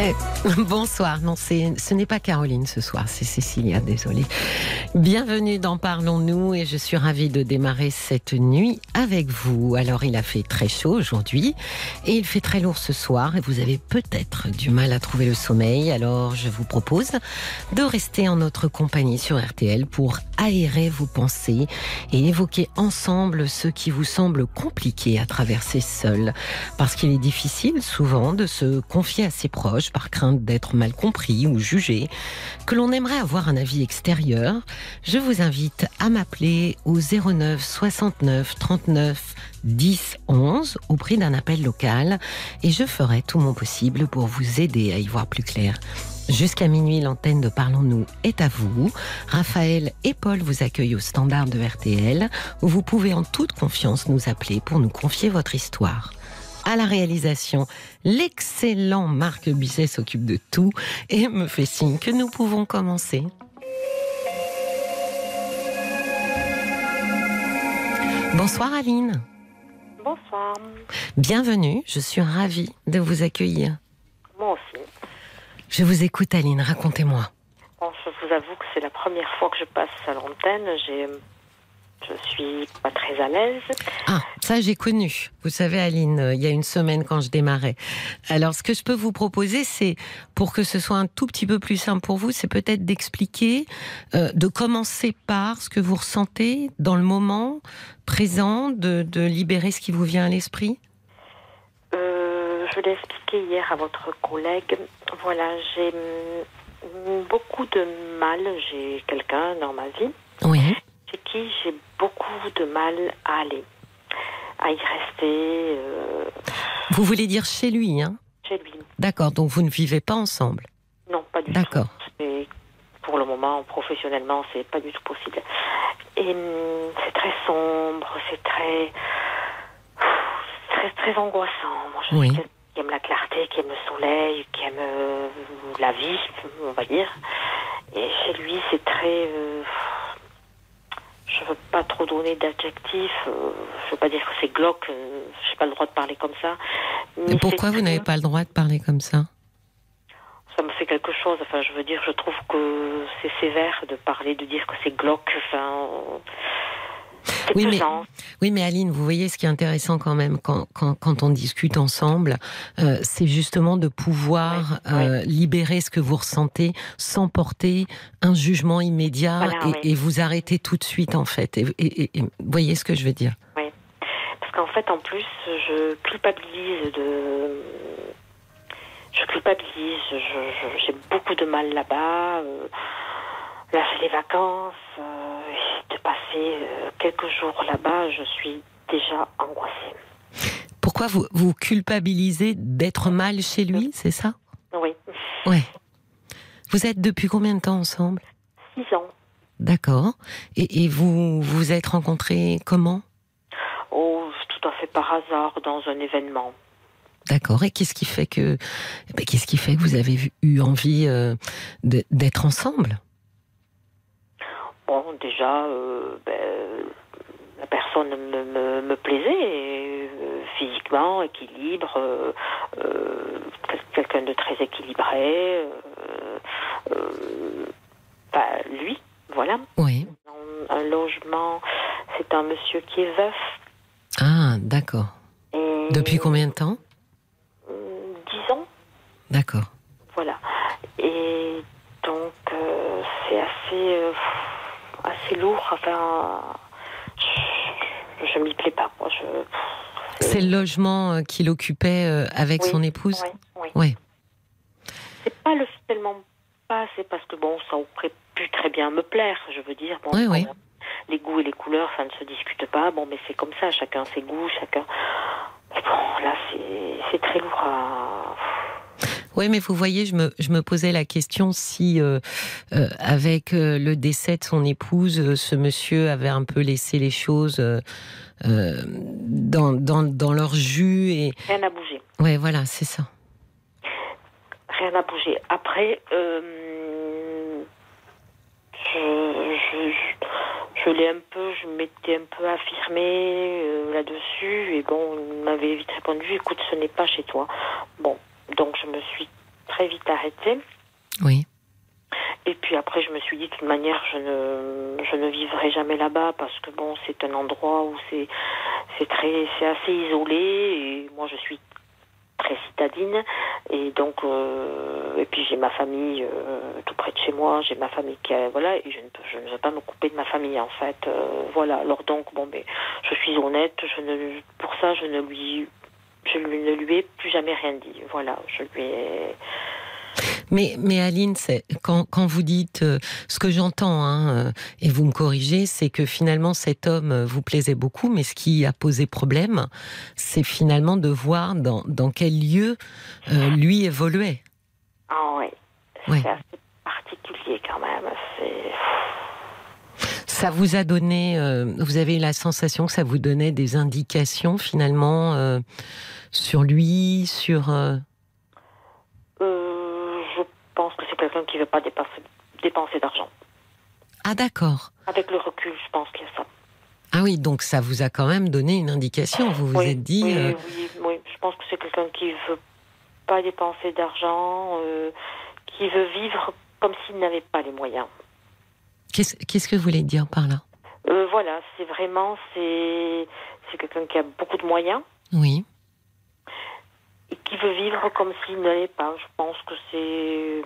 Eh, bonsoir, non, ce n'est pas Caroline ce soir, c'est Cécilia, désolée. Bienvenue dans Parlons-nous et je suis ravie de démarrer cette nuit avec vous. Alors il a fait très chaud aujourd'hui et il fait très lourd ce soir et vous avez peut-être du mal à trouver le sommeil. Alors je vous propose de rester en notre compagnie sur RTL pour aérer vos pensées et évoquer ensemble ce qui vous semble compliqué à traverser seul. Parce qu'il est difficile souvent de se confier à ses proches par crainte d'être mal compris ou jugé, que l'on aimerait avoir un avis extérieur, je vous invite à m'appeler au 09 69 39 10 11 au prix d'un appel local et je ferai tout mon possible pour vous aider à y voir plus clair. Jusqu'à minuit, l'antenne de Parlons-nous est à vous. Raphaël et Paul vous accueillent au standard de RTL où vous pouvez en toute confiance nous appeler pour nous confier votre histoire à la réalisation. L'excellent Marc Bisset s'occupe de tout et me fait signe que nous pouvons commencer. Bonsoir Aline. Bonsoir. Bienvenue, je suis ravie de vous accueillir. Moi aussi. Je vous écoute Aline, racontez-moi. Bon, je vous avoue que c'est la première fois que je passe à l'antenne. J'ai je suis pas très à l'aise. Ah, ça j'ai connu. Vous savez, Aline, euh, il y a une semaine quand je démarrais. Alors, ce que je peux vous proposer, c'est pour que ce soit un tout petit peu plus simple pour vous, c'est peut-être d'expliquer, euh, de commencer par ce que vous ressentez dans le moment présent, de, libérer ce qui vous vient à l'esprit. Euh, je l'ai expliqué hier à votre collègue. Voilà, j'ai beaucoup de mal. J'ai quelqu'un dans ma vie. Oui qui j'ai beaucoup de mal à aller, à y rester. Euh, vous voulez dire chez lui, hein? Chez lui. D'accord, donc vous ne vivez pas ensemble? Non, pas du tout. D'accord. Pour le moment, professionnellement, c'est pas du tout possible. Et hum, c'est très sombre, c'est très, très, très angoissant. Moi, je oui. qui aime la clarté, qui aime le soleil, qui aime euh, la vie, on va dire. Et chez lui, c'est très. Euh, je veux pas trop donner d'adjectifs. Je euh, je veux pas dire que c'est glauque. Euh, je n'ai pas le droit de parler comme ça. Mais pourquoi vous n'avez pas le droit de parler comme ça? Ça me fait quelque chose. Enfin, je veux dire, je trouve que c'est sévère de parler, de dire que c'est glauque. Enfin, oui mais, oui, mais Aline, vous voyez ce qui est intéressant quand même quand, quand, quand on discute ensemble, euh, c'est justement de pouvoir euh, libérer ce que vous ressentez sans porter un jugement immédiat et, vous arrêter tout de suite en fait. Et, vous voyez ce que je veux dire? Oui, parce qu'en fait, en plus, je culpabilise de. Je culpabilise, j'ai beaucoup de mal là-bas. Euh, là, c'est les vacances de passer euh, quelques jours là-bas, je suis déjà angoissée. Pourquoi vous, vous culpabilisez d'être mal chez lui, c'est ça? Oui. Ouais. Vous êtes depuis combien de temps ensemble? Six ans. D'accord. Et, vous vous êtes rencontrés comment? Oh, tout à fait par hasard dans un événement. D'accord. Et qu'est-ce qui fait que eh qu'est-ce qui fait que vous avez eu envie euh, d'être ensemble? Bon, déjà, euh, ben, la personne me, me, plaisait, euh, physiquement, équilibre, euh, quelqu'un de très équilibré. lui, voilà. Oui. Un logement, c'est un monsieur qui est veuf. Ah, d'accord. Depuis combien de temps? Dix ans. D'accord. Voilà. Et donc, c'est assez assez lourd. Enfin, je, ne m'y plais pas. c'est le logement euh, qu'il occupait euh, avec son épouse Oui. oui. C'est pas le tellement pas, c'est parce que bon, ça aurait pu très bien me plaire, je veux dire. Bon, oui, oui. Les goûts et les couleurs, ça ne se discute pas. Bon, mais c'est comme ça, chacun ses goûts, chacun. Mais bon, là, c'est très lourd à oui, mais vous voyez, je me, je me posais la question si, euh, euh, avec euh, le décès de son épouse, ce monsieur avait un peu laissé les choses dans, dans, dans, leur jus. Et... Rien n'a bougé. Oui, voilà, c'est ça. rien n'a bougé. Après, je, je, l'ai un peu, je m'étais un peu affirmée là-dessus. Et bon, il m'avait vite répondu écoute, ce n'est pas chez toi. Bon, donc je me suis très vite arrêtée. Oui. Et puis après, je me suis dit, de toute manière, je ne, je ne vivrai jamais là-bas parce que bon, c'est un endroit où c'est, c'est très, c'est assez isolé et moi, je suis très citadine et donc, euh, et puis j'ai ma famille euh, tout près de chez moi, j'ai ma famille qui, a, voilà, et je ne peux, je ne veux pas me couper de ma famille en fait, euh, voilà. Alors donc, bon, mais je suis honnête, je ne, pour ça, je ne lui, je ne lui ai plus jamais rien dit, voilà, je lui ai mais, mais Aline, quand, quand vous dites euh, ce que j'entends, hein, euh, et vous me corrigez, c'est que finalement cet homme euh, vous plaisait beaucoup, mais ce qui a posé problème, c'est finalement de voir dans, dans quel lieu lui évoluait. Ah oui, c'est assez particulier quand même. Ça vous a donné, vous avez eu la sensation que ça vous donnait des indications finalement sur lui, sur pense que c'est quelqu'un qui ne veut pas dépenser, dépenser d'argent. Ah d'accord. Avec le recul, je pense qu'il y a ça. Ah oui, donc ça vous a quand même donné une indication. Vous vous êtes dit. Oui, euh, oui, oui, je pense que c'est quelqu'un qui ne veut pas dépenser d'argent, euh, qui veut vivre comme s'il n'avait pas les moyens. Qu'est-ce que vous voulez dire par là? Euh, Voilà, c'est vraiment c'est quelqu'un qui a beaucoup de moyens. Oui qui veut vivre comme s'il n'allait pas. Je pense que c'est,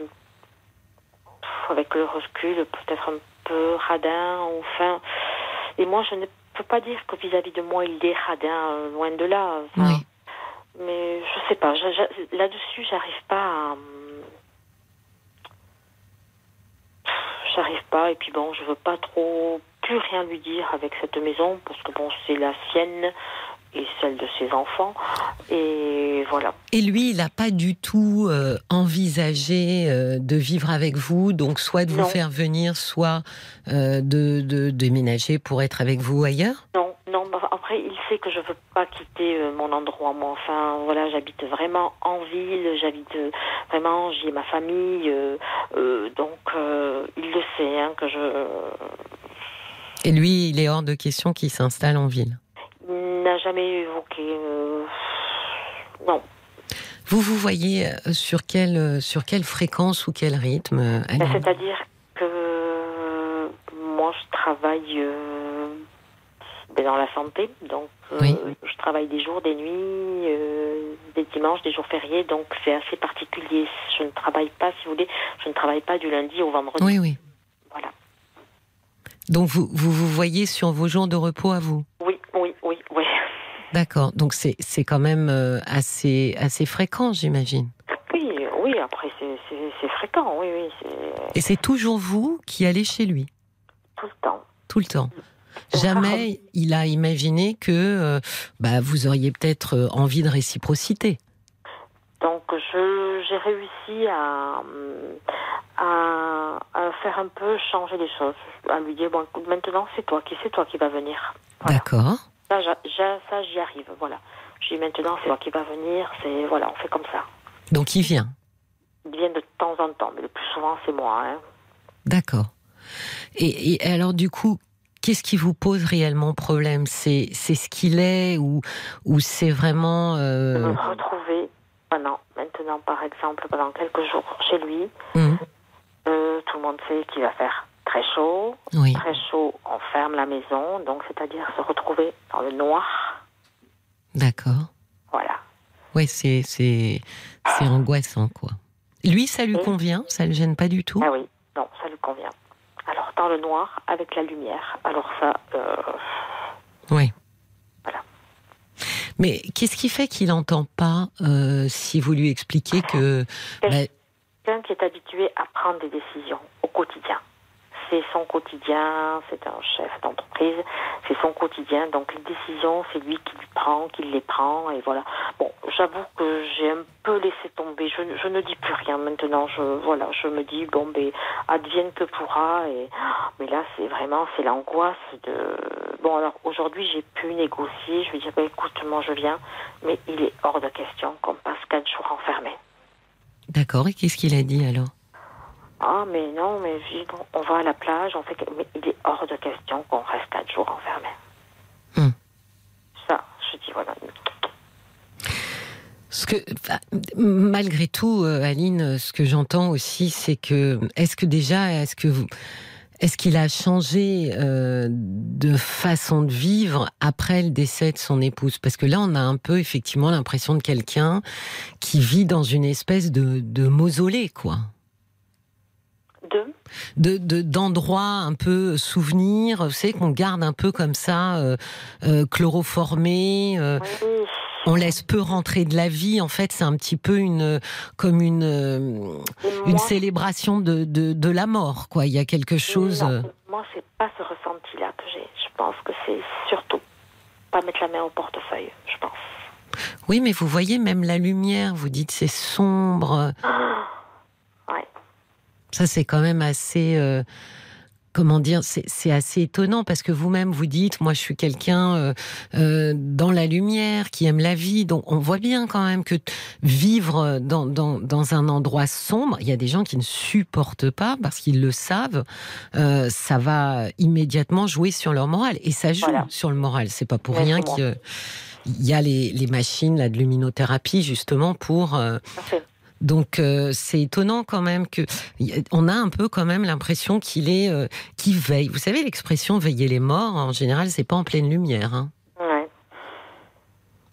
avec le recul, peut-être un peu radin, enfin. Et moi, je ne peux pas dire que vis-à-vis de moi, il est radin, euh, loin de là. oui. Mais je sais pas, là-dessus, j'arrive pas à. J'arrive pas, et puis bon, je veux pas trop plus rien lui dire avec cette maison, parce que bon, c'est la sienne et celle de ses enfants. Et voilà. Et lui, il n'a pas du tout euh, envisagé euh, de vivre avec vous, donc soit de vous faire venir, soit euh, de, de, déménager pour être avec vous ailleurs? Non, non. Bah, après, il sait que je ne veux pas quitter mon endroit. Moi, enfin, voilà, j'habite vraiment en ville. J'habite vraiment, j'ai ma famille. donc, il le sait hein, que je. Et lui, il est hors de question qu'il s'installe en ville n'a jamais évoqué. Euh, non. Vous vous voyez euh, sur quelle, euh, sur quelle fréquence ou quel rythme ben, C'est-à-dire que moi, je travaille dans la santé, donc je travaille des jours, des nuits, des dimanches, des jours fériés, donc c'est assez particulier. Je ne travaille pas, si vous voulez, je ne travaille pas du lundi au vendredi. Oui, oui. Voilà. Donc vous, vous vous voyez sur vos jours de repos à vous? Oui, oui, oui, oui. D'accord. Donc c'est quand même euh, assez, assez fréquent, j'imagine. Oui, oui, après c'est fréquent, oui, oui. Et c'est toujours vous qui allez chez lui? Tout le temps. Tout le temps. Jamais il a imaginé que euh, bah, vous auriez peut-être euh, envie de réciprocité. Donc j'ai réussi à, à, faire un peu changer les choses, à lui dire bon maintenant c'est toi qui c'est toi qui va venir. D'accord. Ça, ça j'y arrive, voilà. Je dis maintenant c'est toi qui va venir, c'est voilà, on fait comme ça. Donc il vient. Il vient de temps en temps, mais le plus souvent c'est moi. Hein. D'accord. Et, et, alors du coup, qu'est-ce qui vous pose réellement problème? C'est c'est ce qu'il est ou ou c'est vraiment euh... me retrouver pendant maintenant par exemple pendant quelques jours chez lui. Mmh. Euh, tout le monde sait qu'il va faire très chaud. Très chaud, on ferme la maison, donc c'est-à-dire se retrouver dans le noir. D'accord. Voilà. Oui, c'est, c'est, c'est angoissant, quoi. Lui, ça lui convient? Ça ne le gêne pas du tout? Ah oui, non, ça lui convient. Dans le noir, avec la lumière, alors ça. Euh... Oui. Voilà. Mais qu'est-ce qui fait qu'il n'entend pas euh, si vous lui expliquez que. Quelqu'un qui est habitué à prendre des décisions au quotidien c'est son quotidien, c'est un chef d'entreprise, c'est son quotidien, donc les décisions, c'est lui qui les prend, qui les prend, et voilà. Bon, j'avoue que j'ai un peu laissé tomber, je, ne dis plus rien maintenant, je, voilà, je me dis, bon, ben, advienne que pourra, et, mais là, c'est vraiment, c'est l'angoisse de, bon, alors, aujourd'hui, j'ai pu négocier, je vais dire, ben, écoute, moi, je viens, mais il est hors de question qu'on passe quatre jours enfermés. D'accord, et qu'est-ce qu'il a dit alors? Ah, mais non, mais on va à la plage, on fait. Mais il est hors de question qu'on reste quatre jours enfermés. Hmm. Ça, je dis voilà. Ce que, malgré tout, euh, Aline, ce que j'entends aussi, c'est que, est-ce que déjà, est-ce que vous, est-ce qu'il a changé euh, de façon de vivre après le décès de son épouse? Parce que là, on a un peu effectivement l'impression de quelqu'un qui vit dans une espèce de, de mausolée, quoi. De de- d'endroits un peu souvenirs, vous savez qu'on garde un peu comme ça, euh, euh, chloroformé. euh, Oui. on laisse peu rentrer de la vie. En fait, c'est un petit peu une comme une Et une moi, célébration de, de de la mort, quoi. Il y a quelque chose. non, moi, c'est pas ce ressenti-là que j'ai. Je pense que c'est surtout pas mettre la main au portefeuille, je pense. Oui, mais vous voyez même la lumière. Vous dites c'est sombre. Ouais. Ça, c'est quand même assez. euh, Comment dire, c'est assez étonnant parce que vous-même vous dites, moi je suis quelqu'un euh, euh, dans la lumière qui aime la vie, donc on voit bien quand même que vivre dans, dans, dans un endroit sombre, il y a des gens qui ne supportent pas parce qu'ils le savent, euh, ça va immédiatement jouer sur leur morale et ça joue Voilà. sur le moral. C'est pas pour rien qu'il il y a les, les machines là, de luminothérapie justement pour. Donc euh, c'est étonnant quand même que on a un peu quand même l'impression qu'il est euh, qu'il veille. Vous savez l'expression veiller les morts en général c'est pas en pleine lumière. hein. Ouais.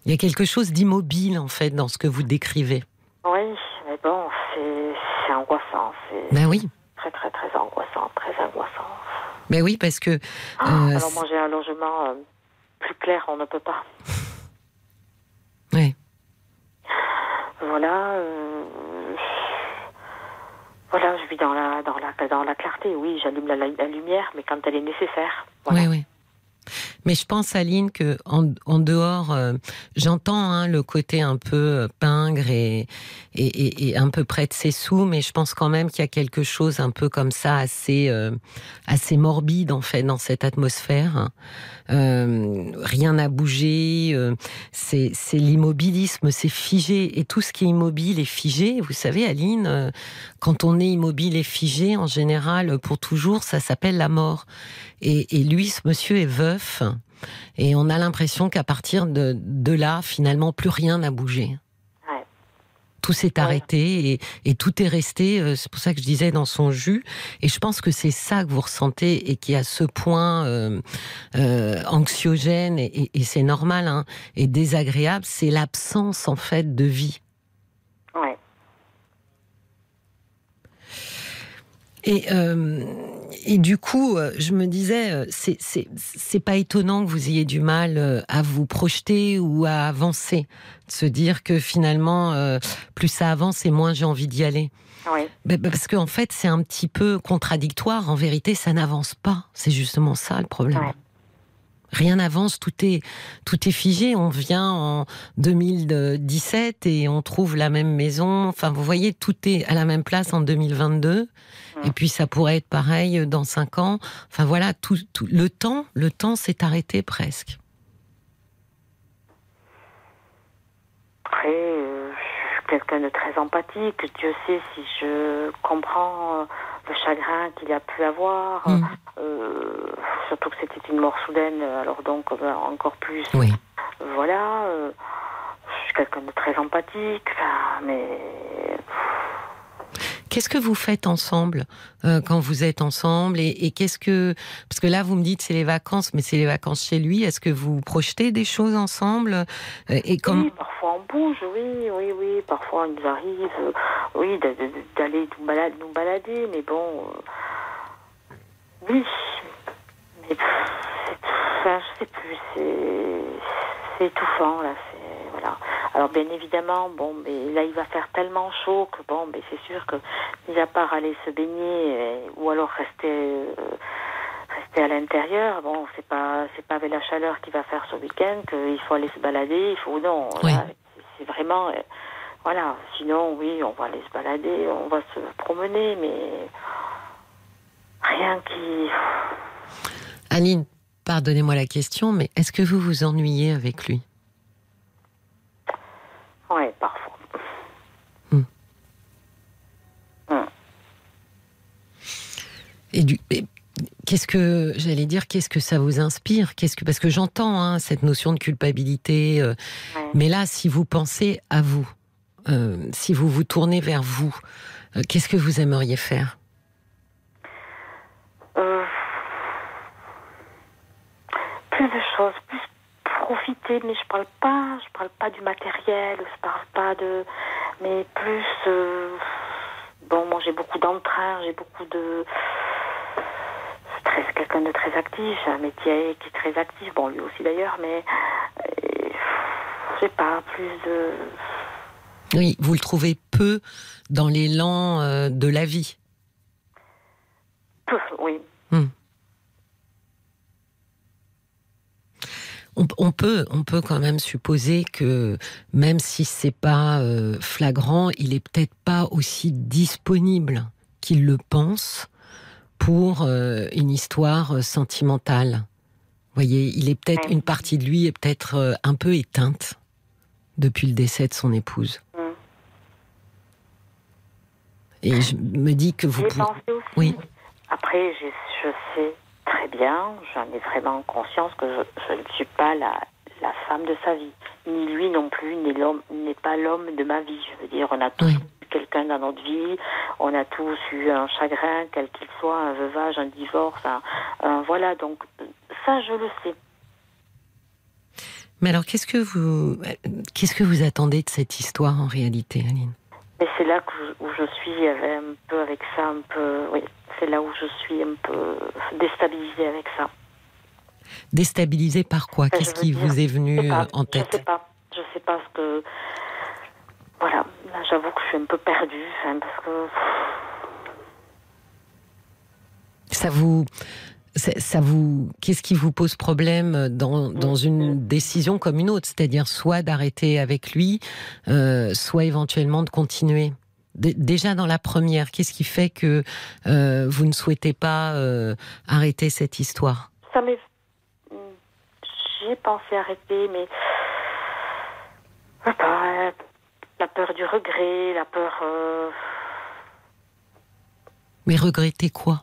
Il y a quelque chose d'immobile en fait dans ce que vous décrivez. Oui, mais bon, c'est angoissant. Ben oui, très, très, très angoissant. Très angoissant. ben oui parce que Ah, euh, Alors, j'ai un logement euh, plus clair, on ne peut pas. ouais. Voilà. euh, Voilà, je vis dans la, dans la, dans la clarté. Oui, j'allume la, la- lumière, mais quand elle est nécessaire. Voilà. Oui, oui. Mais je pense, Aline, que en, en dehors, euh, j'entends hein, le côté un peu euh, pingre et, et, et- un peu près de ses sous, mais je pense quand même qu'il y a quelque chose un peu comme ça, assez, euh, assez morbide en fait dans cette atmosphère. Euh, rien n'a bougé, euh, c'est c'est l'immobilisme, c'est figé, et tout ce qui est immobile est figé. Vous savez, Aline, euh, quand on est immobile et figé, en général, pour toujours, ça s'appelle la mort. Et, et lui, ce monsieur est veuf, et on a l'impression qu'à partir de, de là, finalement, plus rien n'a bougé. Ouais. Tout s'est Ouais. arrêté et, et tout est resté. euh, C'est pour ça que je disais dans son jus. Et je pense que c'est ça que vous ressentez et qui à ce point euh, euh, anxiogène et, et- et c'est normal hein, et désagréable. C'est l'absence en fait de vie. Ouais. Et, euh, et du coup, euh, je me disais, euh, c'est- pas étonnant que vous ayez du mal euh, à vous projeter ou à avancer, de se dire que finalement, euh, plus ça avance et moins j'ai envie d'y aller. Ouais. Ben, ben, Parce qu'en fait, c'est un petit peu contradictoire. En vérité, ça n'avance pas. C'est justement ça le problème. Rien n'avance, tout est, tout est figé. On vient en 2017 et on trouve la même maison. Enfin, vous voyez, tout est à la même place en 2022. Et puis, ça pourrait être pareil dans cinq ans. Enfin, voilà, tout, tout- le temps, le temps s'est arrêté presque. Après, euh, je suis quelqu'un de très empathique. Dieu sait si je comprends euh, le chagrin qu'il a pu avoir. Mm. Euh, surtout que c'était une mort soudaine, alors donc euh, encore plus. Oui. Voilà. je suis quelqu'un de très empathique. Enfin, mais Qu'est-ce que vous faites ensemble euh, quand vous êtes ensemble et, qu'est-ce que parce que là vous me dites c'est les vacances mais c'est les vacances chez lui est-ce que vous projetez des choses ensemble Euh, et comme oui, parfois on bouge, oui, oui, oui. Parfois il nous arrive, euh, oui, d'aller nous, balade- nous balader, mais bon, oui. Mais enfin, je sais plus, c'est, c'est étouffant là. Alors bien évidemment, bon, mais là il va faire tellement chaud que bon, mais c'est sûr que mis à part aller se baigner euh, ou alors rester. euh, rester à l'intérieur, bon, c'est pas c'est pas avec la chaleur qu'il va faire ce week-end qu'il faut aller se balader, il faut non, Oui. c'est vraiment euh, voilà. Sinon, oui, on va aller se balader, on va se promener, mais rien qui. Aline pardonnez-moi la question mais est-ce que vous vous ennuyez avec lui? Oui, parfois. Hmm. Hmm. Et, du, qu'est-ce que j'allais dire Qu'est-ce que ça vous inspire? Qu'est-ce que parce que j'entends hein, cette notion de culpabilité, euh, mais là, si vous pensez à vous, euh, si vous vous tournez vers vous, euh, qu'est-ce que vous aimeriez faire? Mais je parle pas, je parle pas du matériel, je parle pas de, mais plus, bon, moi j'ai beaucoup d'entrain, j'ai beaucoup de très, quelqu'un de très actif, un métier qui est très actif, bon lui aussi d'ailleurs, mais euh, je sais pas, plus de... Oui, vous le trouvez peu dans l'élan euh, de la vie? Peu, oui. Hmm. On, peut, on peut quand même supposer que même si c'est pas euh, flagrant, il est peut-être pas aussi disponible qu'il le pense pour euh, une histoire sentimentale. Vous voyez, il est peut-être une partie de lui est peut-être euh, un peu éteinte depuis le décès de son épouse. Et je me dis que vous pouvez. Aussi. Oui. Après, je, je, sais très bien, j'en ai vraiment conscience que je, ne suis pas la, la, femme de sa vie, ni lui non plus, ni l'homme n'est pas l'homme de ma vie. Je veux dire, on a tous quelqu'un dans notre vie. On a tous eu un chagrin, quel qu'il soit, un veuvage, un divorce, un, voilà. Donc ça, je le sais. Mais alors, qu'est-ce que vous, qu'est-ce que vous attendez de cette histoire en réalité, Aline? Et c'est là où je suis un peu avec ça, un peu, oui, c'est là où je suis un peu déstabilisée avec ça. Déstabilisée par quoi? Qu'est-ce qui vous est venu en tête? Je sais pas. Je sais pas ce que voilà, j'avoue que je suis un peu perdue, parce que. Ça vous. Ça vous, qu'est-ce qui vous pose problème dans, dans une décision comme une autre, c'est-à-dire soit d'arrêter avec lui, euh, soit éventuellement de continuer? Déjà dans la première, qu'est-ce qui fait que euh, vous ne souhaitez pas euh, arrêter cette histoire? Ça j'ai pensé arrêter, mais la peur du regret, la peur. Euh, mais regretter quoi?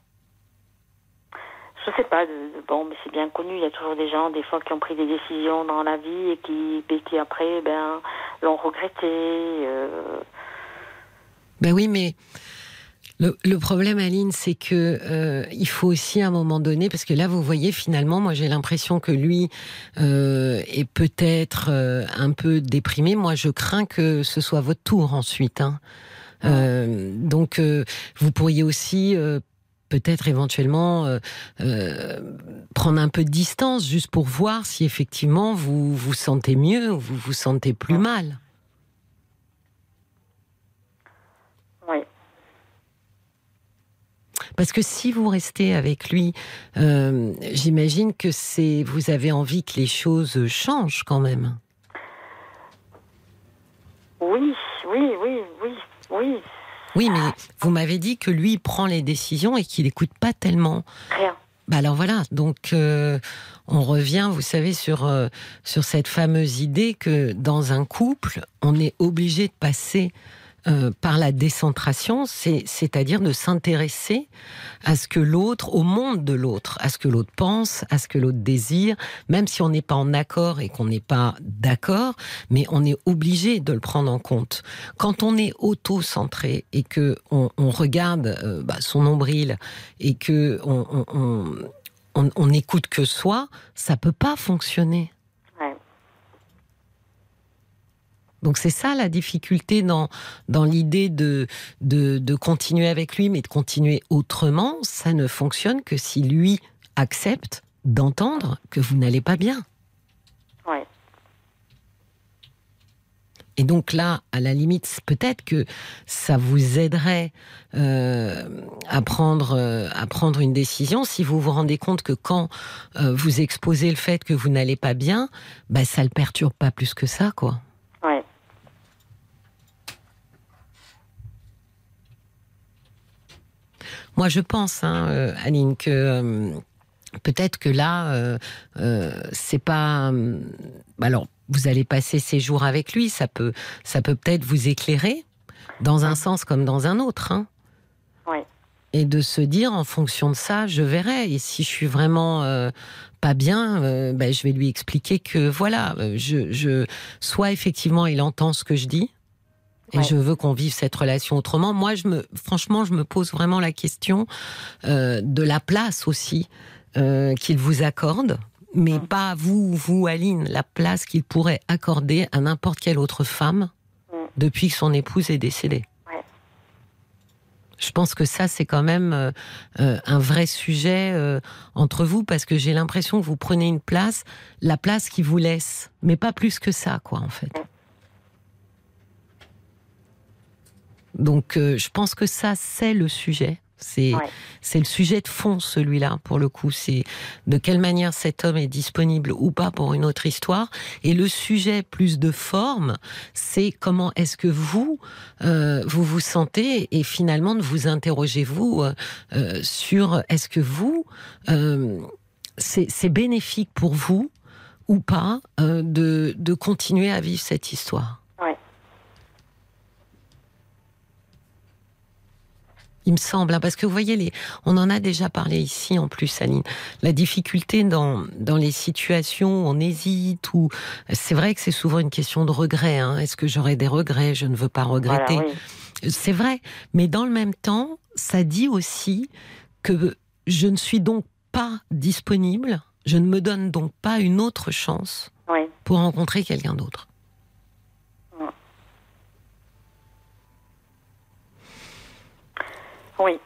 Je sais pas. bon, mais c'est bien connu. Il y a toujours des gens, des fois, qui ont pris des décisions dans la vie et qui, qui après, ben, l'ont regretté. Euh. Ben oui, mais le, problème, Aline, c'est que euh, il faut aussi à un moment donné, parce que là, vous voyez, finalement, moi, j'ai l'impression que lui euh, est peut-être euh, un peu déprimé. Moi, je crains que ce soit votre tour ensuite. Hein. donc, vous pourriez aussi peut-être éventuellement prendre un peu de distance, juste pour voir si effectivement vous vous sentez mieux ou vous vous sentez plus mal. Parce que si vous restez avec lui, euh, j'imagine que c'est vous avez envie que les choses changent quand même. Oui, oui, oui, oui, oui. Oui, mais vous m'avez dit que lui prend les décisions et qu'il n'écoute pas tellement. Rien. Bah alors voilà, donc euh, on revient, vous savez, sur, euh, sur cette fameuse idée que dans un couple, on est obligé de passer euh, par la décentration, c'est-à-dire de s'intéresser à ce que l'autre, au monde de l'autre, à ce que l'autre pense, à ce que l'autre désire, même si on n'est pas en accord et qu'on n'est pas d'accord, mais on est obligé de le prendre en compte. Quand on est auto-centré et que on, regarde euh, bah, son nombril et que on, on, on n'écoute que soi, ça peut pas fonctionner. Donc c'est ça la difficulté dans, dans l'idée de, de, continuer avec lui, mais de continuer autrement. Ça ne fonctionne que si lui accepte d'entendre que vous n'allez pas bien. Ouais. Et donc là, à la limite, peut-être que ça vous aiderait euh, à, prendre, euh, à prendre une décision si vous vous rendez compte que quand euh, vous exposez le fait que vous n'allez pas bien, bah, ça le perturbe pas plus que ça, quoi. Moi, je pense, hein, euh, Aline, que euh, peut-être que là, euh, c'est pas. alors, vous allez passer ces jours avec lui, ça peut, ça peut peut-être vous éclairer dans un sens comme dans un autre. Hein. Oui. et de se dire en fonction de ça, je verrai. Et si je suis vraiment euh, pas bien, euh, ben, je vais lui expliquer que voilà, euh, je, je, soit effectivement il entend ce que je dis. Et Ouais. je veux qu'on vive cette relation autrement. Moi, je me, franchement, je me pose vraiment la question euh, de la place aussi euh, qu'il vous accorde, mais pas vous, vous, Aline, la place qu'il pourrait accorder à n'importe quelle autre femme Mm. depuis que son épouse est décédée. Ouais. Je pense que ça, c'est quand même euh, euh, un vrai sujet euh, entre vous, parce que j'ai l'impression que vous prenez une place, la place qui vous laisse, mais pas plus que ça, quoi, en fait. Donc, euh, je pense que ça, c'est le sujet. C'est Ouais. c'est le sujet de fond, celui-là, pour le coup. C'est de quelle manière cet homme est disponible ou pas pour une autre histoire. Et le sujet plus de forme, c'est comment est-ce que vous, euh, vous vous sentez et finalement de vous interroger, vous, euh, euh, sur est-ce que vous, euh, c'est c'est bénéfique pour vous ou pas euh, de, de continuer à vivre cette histoire? Il me semble, hein, parce que vous voyez, les, on en a déjà parlé ici en plus, Aline. La difficulté dans, dans les situations où on hésite, ou c'est vrai que c'est souvent une question de regret. Hein. Est-ce que j'aurais des regrets? Je ne veux pas regretter. Voilà, oui. C'est vrai, mais dans le même temps, ça dit aussi que je ne suis donc pas disponible, je ne me donne donc pas une autre chance Oui. pour rencontrer quelqu'un d'autre. Oui.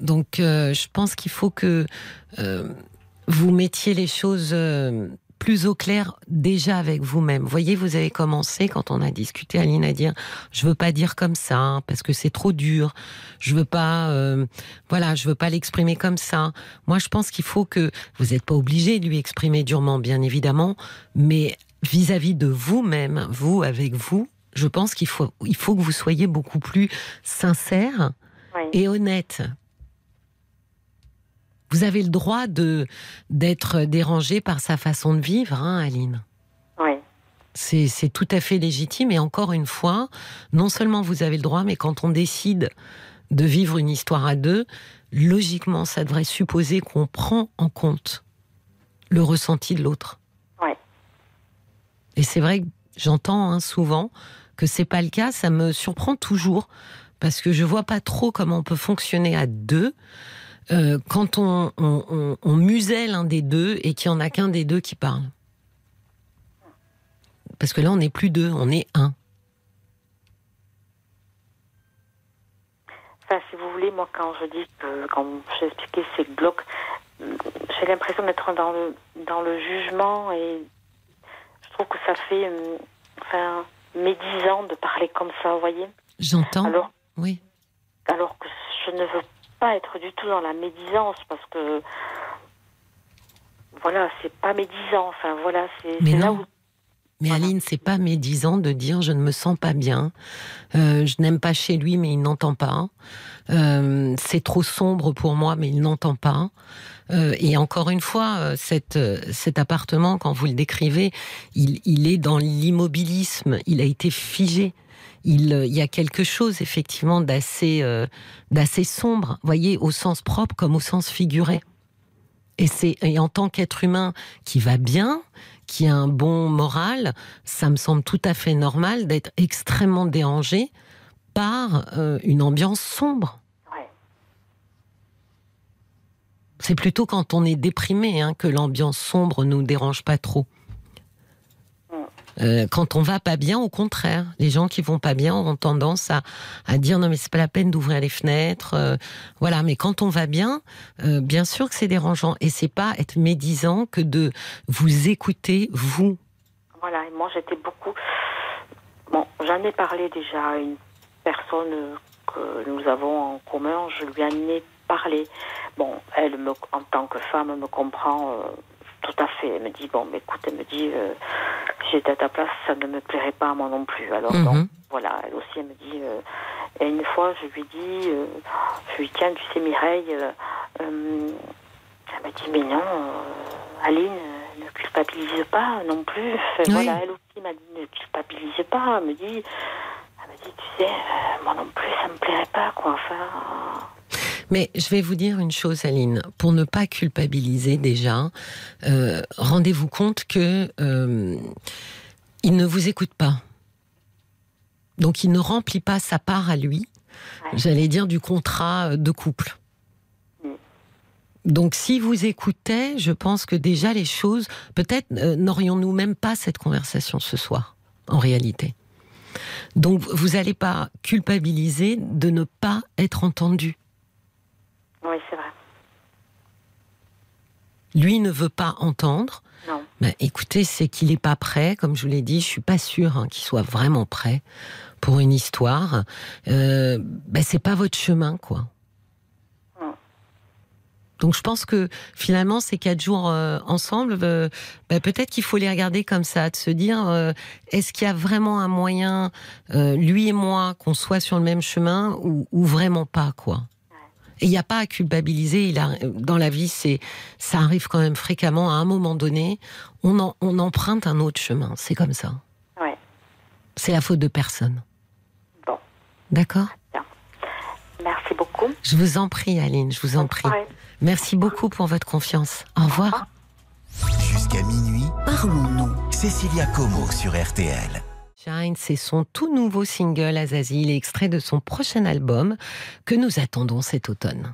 Donc, euh, je pense qu'il faut que euh, vous mettiez les choses euh, plus au clair déjà avec vous-même. Vous voyez, vous avez commencé quand on a discuté, Aline, à dire je veux pas dire comme ça hein, parce que c'est trop dur. Je veux pas, voilà, je veux pas l'exprimer comme ça. Moi, je pense qu'il faut que vous n'êtes pas obligé de lui exprimer durement, bien évidemment, mais vis-à-vis de vous-même, vous avec vous, je pense qu'il faut, il faut que vous soyez beaucoup plus sincère. Et honnête. Vous avez le droit de d'être dérangé par sa façon de vivre, hein, Aline. Oui. C'est tout à fait légitime. Et encore une fois, non seulement vous avez le droit, mais quand on décide de vivre une histoire à deux, logiquement, ça devrait supposer qu'on prend en compte le ressenti de l'autre. Ouais. Et c'est vrai que j'entends hein, souvent que c'est pas le cas. Ça me surprend toujours parce que je vois pas trop comment on peut fonctionner à deux euh, quand on, on, on, on muselle un des deux et qu'il y en a qu'un des deux qui parle. Parce que là, on n'est plus deux, on est un. Enfin, si vous voulez, moi, quand je dis que, quand j'ai expliqué ces blocs, j'ai l'impression d'être dans le, dans le jugement et je trouve que ça fait, euh, enfin, médisant de parler comme ça, vous voyez. J'entends. Alors, Oui. alors que je ne veux pas être du tout dans la médisance parce que, voilà, c'est pas médisant. Enfin, voilà, c'est Mais c'est là non. où. Mais Voilà. Aline, c'est pas médisant de dire je ne me sens pas bien, euh, je n'aime pas chez lui, mais il n'entend pas. Euh, c'est trop sombre pour moi, mais il n'entend pas. Euh, et encore une fois, cette, cet appartement, quand vous le décrivez, il, il est dans l'immobilisme, il a été figé. Il, euh, il y a quelque chose effectivement d'assez euh, d'assez sombre, voyez, au sens propre comme au sens figuré. Et c'est et en tant qu'être humain qui va bien, qui a un bon moral, ça me semble tout à fait normal d'être extrêmement dérangé par euh, une ambiance sombre. Ouais. C'est plutôt quand on est déprimé hein, que l'ambiance sombre nous dérange pas trop. Euh, quand on va pas bien, au contraire, les gens qui vont pas bien ont tendance à, à dire non mais c'est pas la peine d'ouvrir les fenêtres, euh, voilà. Mais quand on va bien, euh, bien sûr que c'est dérangeant et c'est pas être médisant que de vous écouter vous. Voilà, moi j'étais beaucoup. Bon, j'en ai parlé déjà à une personne que nous avons en commun, je lui en ai parlé. Bon, elle, en tant que femme, me comprend tout à fait. Elle me dit, bon, mais écoute, elle me dit, euh, si j'étais à ta place, ça ne me plairait pas à moi non plus. Alors, Mhm. donc, voilà, elle aussi, elle me dit. euh, et une fois, je lui dis, euh, je lui tiens, tu sais, Mireille, elle m'a dit, mais non, Aline, ne culpabilise pas non plus. Enfin, Oui. Voilà, elle aussi m'a dit, ne culpabilise pas. Elle me dit, elle me dit tu sais, moi non plus, ça me plairait pas, quoi. Enfin, Mais je vais vous dire une chose, Aline. Pour ne pas culpabiliser déjà, euh, rendez-vous compte que euh, il ne vous écoute pas. Donc il ne remplit pas sa part à lui, j'allais dire, du contrat de couple. Donc si vous écoutez, je pense que déjà les choses, peut-être euh, n'aurions-nous même pas cette conversation ce soir, en réalité. Donc vous n'allez pas culpabiliser de ne pas être entendu. Oui, c'est vrai. Lui ne veut pas entendre. Non. Ben, écoutez, c'est qu'il n'est pas prêt. Comme je vous l'ai dit, je suis pas sûre hein, qu'il soit vraiment prêt pour une histoire. Euh, ben, c'est pas votre chemin, quoi. Donc je pense que finalement ces quatre jours euh, ensemble, euh, ben, peut-être qu'il faut les regarder comme ça, de se dire euh, est-ce qu'il y a vraiment un moyen, lui et moi, qu'on soit sur le même chemin ou, ou vraiment pas quoi. Il n'y a pas à culpabiliser. Il a, dans la vie, c'est ça arrive quand même fréquemment. À un moment donné, on, en- on emprunte un autre chemin. C'est comme ça. Ouais. C'est la faute de personne. Bon. D'accord? Merci beaucoup. Je vous en prie, Aline. Je vous en prie. Ouais. Merci beaucoup pour votre confiance. Au revoir. Jusqu'à minuit, Parlons-nous. Cécilia Como sur RTL. Shine, c'est son tout nouveau single Azazi, extrait de son prochain album que nous attendons cet automne.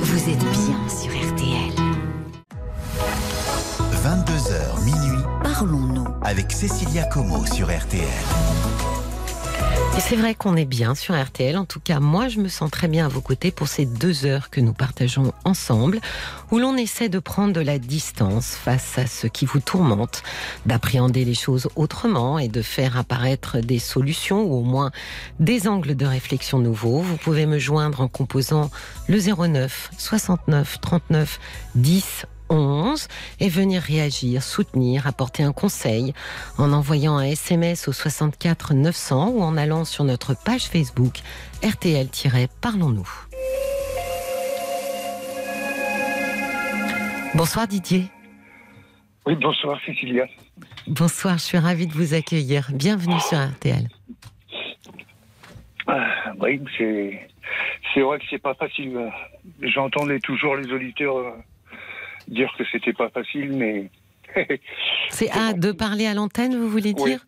Vous êtes bien sur RTL. 22h minuit Parlons-nous. avec Cécilia Como sur RTL. Et c'est vrai qu'on est bien sur RTL. En tout cas, moi, je me sens très bien à vos côtés pour ces deux heures que nous partageons ensemble, où l'on essaie de prendre de la distance face à ce qui vous tourmente, d'appréhender les choses autrement et de faire apparaître des solutions ou au moins des angles de réflexion nouveaux. Vous pouvez me joindre en composant le 09 69 39 10 11 et venir réagir, soutenir, apporter un conseil en envoyant un SMS au 64 900 ou en allant sur notre page Facebook RTL-Parlons-nous. Bonsoir Didier. Oui, bonsoir Cécilia. Bonsoir, je suis ravie de vous accueillir. Bienvenue sur RTL. Ah, oui, c'est vrai que c'est pas facile. J'entendais toujours les auditeurs euh, dire que c'était pas facile, mais C'est ah, de parler à l'antenne, vous voulez Oui. dire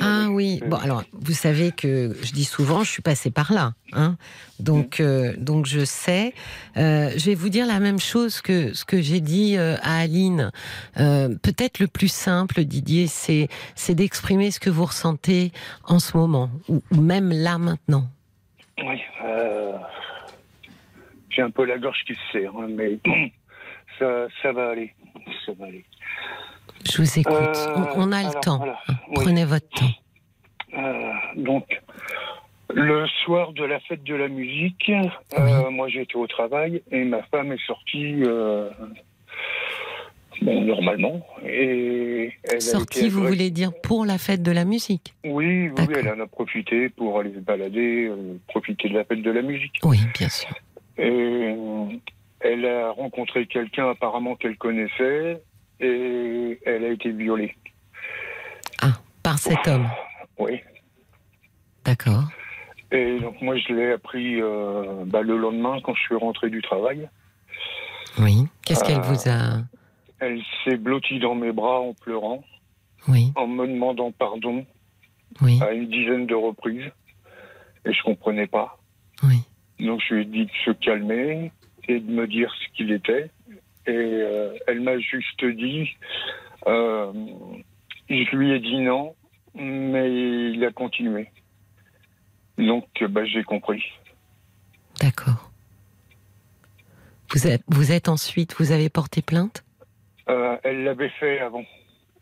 Ah oui. Bon, alors, vous savez que je dis souvent, je suis passée par là. Hein donc, euh, donc, je sais. Euh, je vais vous dire la même chose que ce que j'ai dit euh, à Aline. Euh, Peut-être le plus simple, Didier, c'est c'est d'exprimer ce que vous ressentez en ce moment, ou, ou même là maintenant. oui, euh, j'ai un peu la gorge qui se serre, hein, mais ça, ça va aller, ça va aller. Je vous écoute. Euh, on, on a le temps. voilà, oui. Prenez votre temps. Euh, donc, le soir de la fête de la musique, euh, moi j'étais au travail et ma femme est sortie bon, normalement. Et elle Sortie, été vous voulez dire pour la fête de la musique? Oui, oui, elle en a profité pour aller se balader, profiter de la fête de la musique. Oui, bien sûr. Et elle a rencontré quelqu'un apparemment qu'elle connaissait et elle a été violée. Par cet homme. Oui. D'accord. Et donc moi je l'ai appris euh, bah, le lendemain quand je suis rentré du travail. Oui. Qu'est-ce qu'elle Euh, vous a Elle s'est blottie dans mes bras en pleurant, Oui, en me demandant pardon oui, à une dizaine de reprises. Et je comprenais pas. oui. Donc je lui ai dit de se calmer et de me dire ce qu'il était. Et euh, elle m'a juste dit, euh, je lui ai dit non, mais il a continué. Donc bah, j'ai compris. D'accord. Vous êtes, vous êtes ensuite, vous avez porté plainte? Euh, elle l'avait fait avant.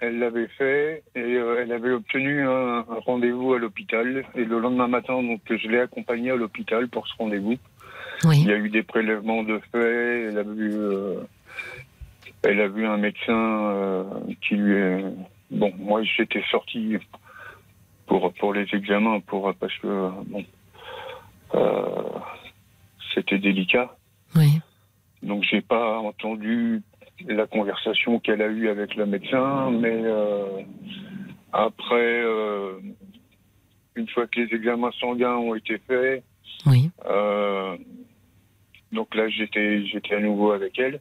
Elle l'avait fait et euh, elle avait obtenu un, un rendez-vous à l'hôpital. Et le lendemain matin, donc je l'ai accompagnée à l'hôpital pour ce rendez-vous. Il y a eu des prélèvements de fait. Elle a vu, euh, elle a vu un médecin euh, qui lui est. Bon, moi j'étais sorti pour pour les examens, pour parce que bon, euh, c'était délicat. Oui. Donc j'ai pas entendu la conversation qu'elle a eue avec le médecin, mais après, une fois que les examens sanguins ont été faits, Oui. euh, Donc là, j'étais, j'étais à nouveau avec elle.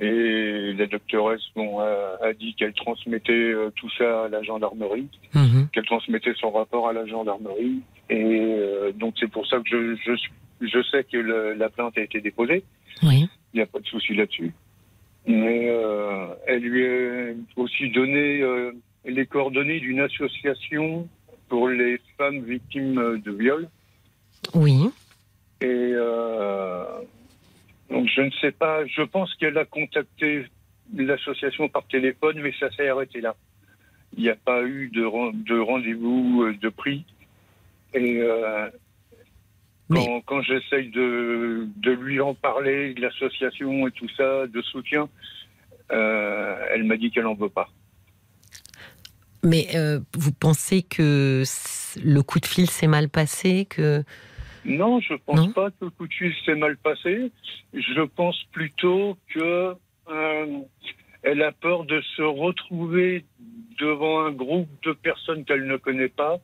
Et la doctoresse bon, a, a dit qu'elle transmettait euh, tout ça à la gendarmerie, Mhm. qu'elle transmettait son rapport à la gendarmerie. Et euh, donc c'est pour ça que je, je, je sais que le- la plainte a été déposée. Oui. Il n'y a pas de souci là-dessus. Mais euh, elle lui a aussi donné euh, les coordonnées d'une association pour les femmes victimes de viol. Oui. Et donc je ne sais pas, je pense qu'elle a contacté l'association par téléphone, mais ça s'est arrêté là. Il n'y a pas eu de, de rendez-vous euh, de prix. Et euh, Mais- quand, quand j'essaye de, de lui en parler, de l'association et tout ça, de soutien, euh, elle m'a dit qu'elle n'en veut pas. Mais euh, vous pensez que le coup de fil s'est mal passé que Non, je pense Non pas que fil s'est mal passé. Je pense plutôt que euh, elle a peur de se retrouver devant un groupe de personnes qu'elle ne connaît pas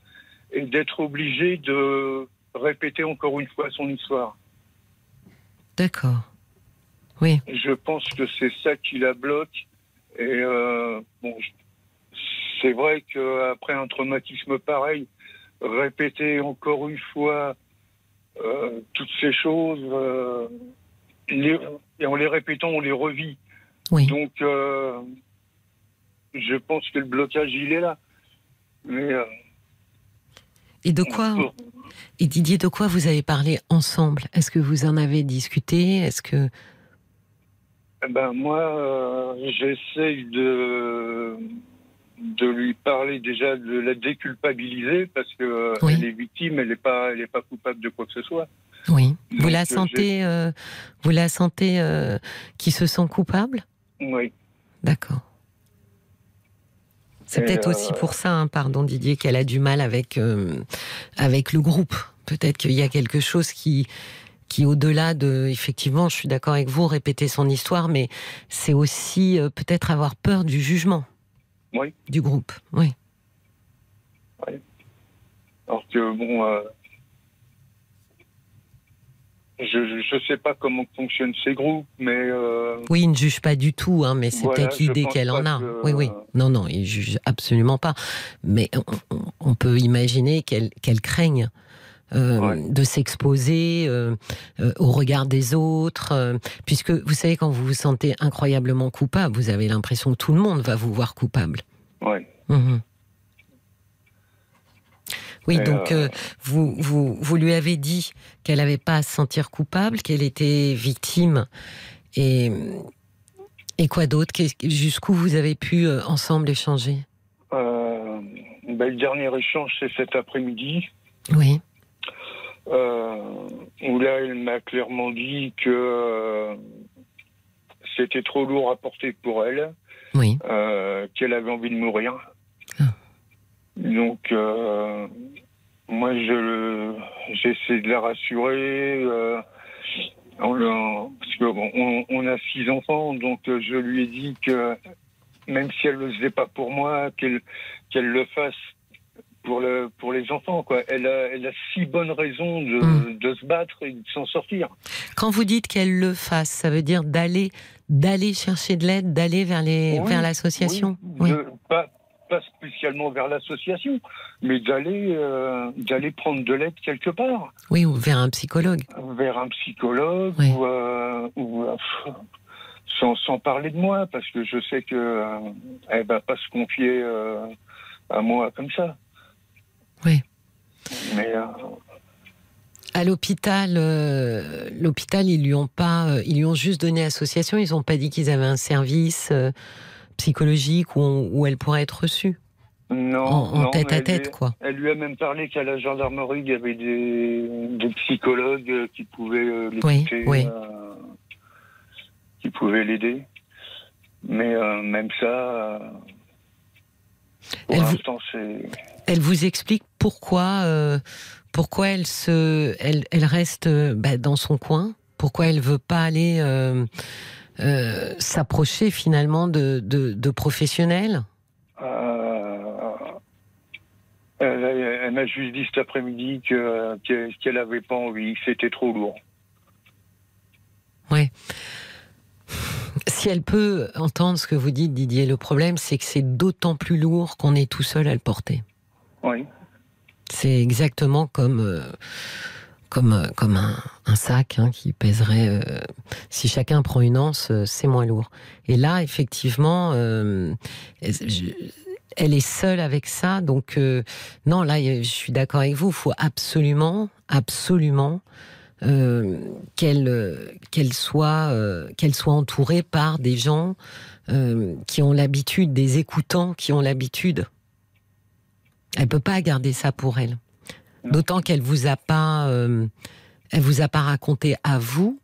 et d'être obligée de répéter encore une fois son histoire. D'accord. Oui. Je pense que c'est ça qui la bloque. Et euh, bon, c'est vrai qu'après un traumatisme pareil, répéter encore une fois euh, toutes ces choses, euh, les- et en les répétant, on les revit. Oui. Donc, euh, je pense que le blocage, il est là. Mais Et de quoi Et Didier, de quoi vous avez parlé ensemble? Est-ce que vous en avez discuté? Est-ce que Eh ben moi, j'essaye de de lui parler déjà de la déculpabiliser parce que euh, Oui. elle est victime, elle n'est pas elle est pas coupable de quoi que ce soit. oui Vous la euh, sentez euh, Vous la sentez euh, qui se sent coupable? Oui. D'accord. C'est peut-être euh, aussi pour ça, hein, pardon Didier, qu'elle a du mal avec avec le groupe. Peut-être qu'il y a quelque chose qui qui au-delà de effectivement, je suis d'accord avec vous, répéter son histoire, mais c'est aussi peut-être avoir peur du jugement. Oui. Du groupe. Oui. Alors que bon, euh, je je sais pas comment fonctionnent ces groupes, mais euh, Oui, il ne juge pas du tout, hein, mais c'est Voilà, peut-être l'idée qu'elle en a. que- Oui, oui. Non, non, il juge absolument pas. Mais on, peut imaginer qu'elle qu'elle craigne. Euh, Ouais. de s'exposer euh, euh, au regard des autres, puisque vous savez quand vous vous sentez incroyablement coupable, vous avez l'impression que tout le monde va vous voir coupable. ouais. Mhm. Oui, Et, donc euh, euh, vous, vous, vous lui avez dit qu'elle n'avait pas à se sentir coupable, qu'elle était victime. Et, et quoi d'autre? Jusqu'où vous avez pu euh, ensemble échanger? Ben, le dernier échange, c'est cet après-midi. Oui, où là, elle m'a clairement dit que euh, c'était trop lourd à porter pour elle, oui, euh, qu'elle avait envie de mourir. Ah. Donc, euh, moi, je j'essaie de la rassurer. euh, parce que bon, on, on a six enfants, donc euh, je lui ai dit que même si elle ne le faisait pas pour moi, qu'elle qu'elle le fasse pour le pour les enfants quoi. Elle a elle a six bonnes raisons de, Mm. de se battre et de s'en sortir. Quand vous dites qu'elle le fasse, ça veut dire d'aller d'aller chercher de l'aide, d'aller vers les Oui, vers l'association. Oui, pas pas spécialement vers l'association, mais d'aller euh, d'aller prendre de l'aide quelque part, oui, ou vers un psychologue. vers un psychologue ou, euh, ou, euh, sans, sans parler de moi, parce que je sais que elle va pas se confier à moi comme ça. Oui. Mais euh, À l'hôpital, euh, l'hôpital, ils lui ont pas, euh, ils lui ont juste donné association. Ils ont pas dit qu'ils avaient un service euh, psychologique où, on- où elle pourrait être reçue non, en, en non, tête à tête, lui- quoi. Elle lui a même parlé qu'à la gendarmerie, il y avait des, des psychologues qui pouvaient l'écouter, Oui, oui. qui pouvaient l'aider. Mais même ça, pour Elle vous- l'instant, c'est... Elle vous explique pourquoi, euh, pourquoi elle se, elle, elle reste euh, bah, dans son coin, pourquoi elle veut pas aller euh, euh, s'approcher finalement de, de, de professionnels? elle, elle m'a juste dit cet après-midi que, que- qu'elle avait pas envie, que c'était trop lourd. Ouais. Si elle peut entendre ce que vous dites, Didier, le problème, c'est que c'est d'autant plus lourd qu'on est tout seul à le porter. Oui. C'est exactement comme euh, comme euh, comme un, sac hein, qui pèserait. euh, si chacun prend une anse, c'est moins lourd. Et là, effectivement, elle est seule avec ça. Donc non, là, je suis d'accord avec vous. Il faut absolument, absolument qu'elle qu'elle soit qu'elle soit entourée par des gens qui ont l'habitude, des écoutants qui ont l'habitude. Elle peut pas garder ça pour elle. D'autant qu'elle vous a pas, euh, elle vous a pas raconté à vous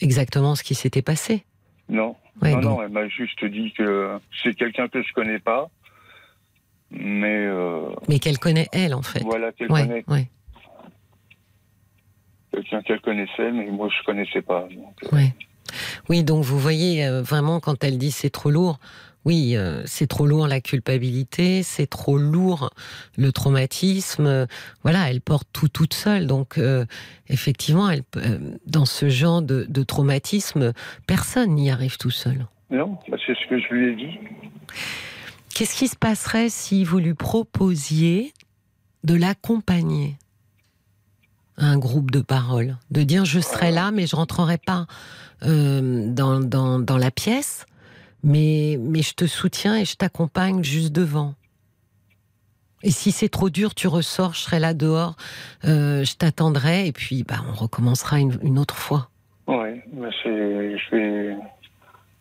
exactement ce qui s'était passé. Non. Ouais, non, donc- non, elle m'a juste dit que c'est quelqu'un que je connais pas. Mais euh, mais qu'elle connaît elle en fait. voilà, qu'elle Ouais, connaît. ouais, Quelqu'un qu'elle connaissait, mais moi je connaissais pas. Donc, euh. Oui, donc vous voyez euh, vraiment quand elle dit c'est trop lourd. Oui, euh, c'est trop lourd la culpabilité, c'est trop lourd le traumatisme. euh, voilà, elle porte tout toute seule. Donc, euh, effectivement, elle, dans ce genre de, de traumatisme, personne n'y arrive tout seul. Non, bah, c'est ce que je lui ai dit. Qu'est-ce qui se passerait si vous lui proposiez de l'accompagner? Un groupe de parole De dire je serai là, mais je rentrerai pas euh, dans, dans, dans la pièce, mais, mais je te soutiens et je t'accompagne juste devant. Et si c'est trop dur, tu ressors, je serai là dehors, euh, je t'attendrai et puis bah, on recommencera une, une autre fois. Ouais, bah, je vais,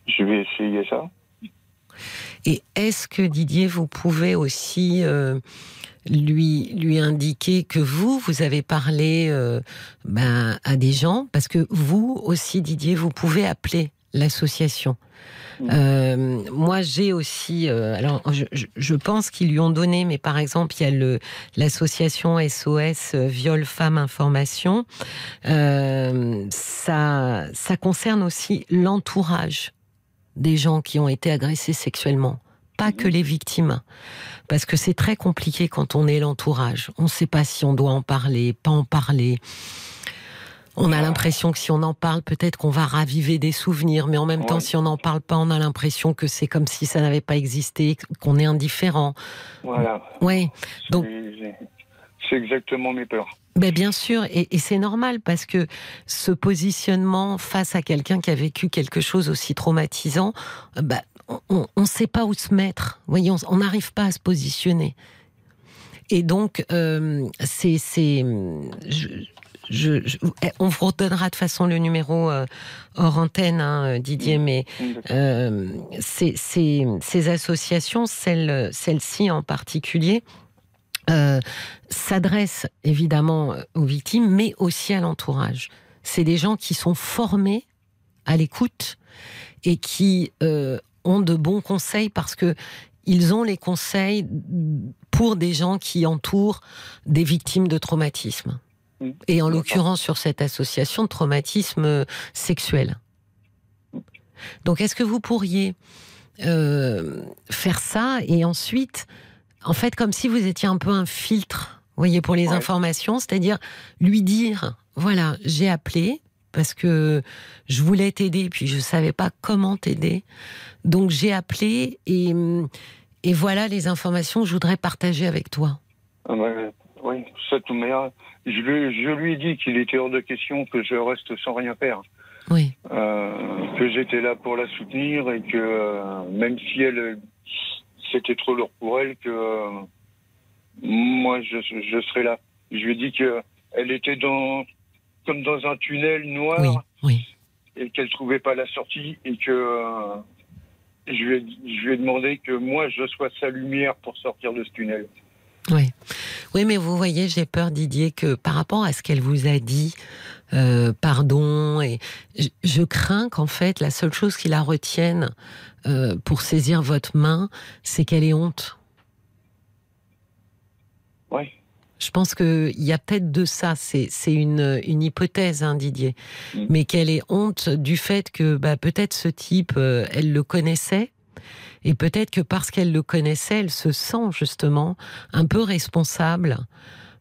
je vais essayer ça. Et est-ce que Didier, vous pouvez aussi euh, lui, lui indiquer que vous, vous avez parlé euh, ben, à des gens Parce que vous aussi, Didier, vous pouvez appeler l'association. Mhm. Euh, moi, j'ai aussi. euh, alors, je, pense qu'ils lui ont donné, mais par exemple, il y a le l'association SOS Viol Femmes Information. Euh, ça, ça concerne aussi l'entourage des gens qui ont été agressés sexuellement, pas que les victimes. Parce que c'est très compliqué quand on est l'entourage. On ne sait pas si on doit en parler, pas en parler. On a l'impression que si on en parle, peut-être qu'on va raviver des souvenirs, mais en même temps, si on n'en parle pas, on a l'impression que c'est comme si ça n'avait pas existé, qu'on est indifférent. Voilà. Ouais. Donc- C'est- exactement mes peurs. Ben bien sûr, et, et c'est normal parce que ce positionnement face à quelqu'un qui a vécu quelque chose aussi traumatisant, ben, on ne sait pas où se mettre. Voyez, on n'arrive pas à se positionner. Et donc, euh, c'est, c'est, je, je- je- on vous redonnera de façon le numéro euh, hors antenne, hein, Didier, mais euh, ces, ces- ces associations, celle, celle-ci en particulier, euh, s'adressent évidemment aux victimes, mais aussi à l'entourage. C'est des gens qui sont formés à l'écoute et qui euh, ont de bons conseils parce que ils ont les conseils pour des gens qui entourent des victimes de traumatisme. Et en l'occurrence sur cette association de traumatisme euh, sexuel. Donc est-ce que vous pourriez euh, faire ça et ensuite, en fait, comme si vous étiez un peu un filtre, vous voyez, pour les Ouais. informations, c'est-à-dire lui dire, voilà, j'ai appelé parce que je voulais t'aider, puis je savais pas comment t'aider, donc j'ai appelé et et voilà les informations que je voudrais partager avec toi. Ah bah, oui, ça tout mais je, lui- je lui ai dit qu'il était hors de question que je reste sans rien faire. Oui, Euh, que j'étais là pour la soutenir et que euh, même si elle c'était trop lourd pour elle que euh, moi je, je serais là. Je lui ai dit que elle était dans comme dans un tunnel noir oui, oui. et qu'elle trouvait pas la sortie et que euh, je, lui ai, je lui ai demandé que moi je sois sa lumière pour sortir de ce tunnel. Oui. oui, mais vous voyez, j'ai peur, Didier, que par rapport à ce qu'elle vous a dit, euh, pardon, et je, je crains qu'en fait, la seule chose qui la retienne euh, pour saisir votre main, c'est qu'elle ait honte. Oui. Je pense qu'il y a peut-être de ça, c'est une, une hypothèse, hein, Didier, Mm. mais qu'elle ait honte du fait que bah, peut-être ce type, euh, elle le connaissait, et peut-être que parce qu'elle le connaissait, elle se sent justement un peu responsable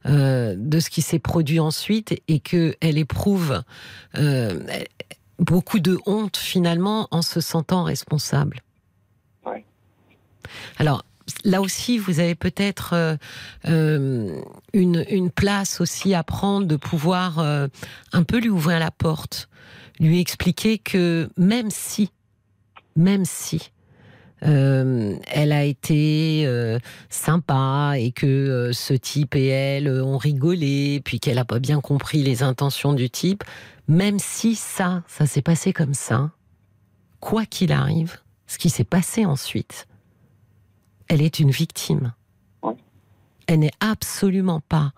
euh, de ce qui s'est produit ensuite, et que elle éprouve, euh, beaucoup de honte finalement en se sentant responsable. Ouais. Alors là aussi, vous avez peut-être euh, euh, une, place aussi à prendre de pouvoir euh, un peu lui ouvrir la porte, lui expliquer que même si, même si elle a été sympa et que ce type et elle ont rigolé, puis qu'elle n'a pas bien compris les intentions du type, même si ça, ça s'est passé comme ça, quoi qu'il arrive, ce qui s'est passé ensuite, elle est une victime. Ouais. Elle n'est absolument pas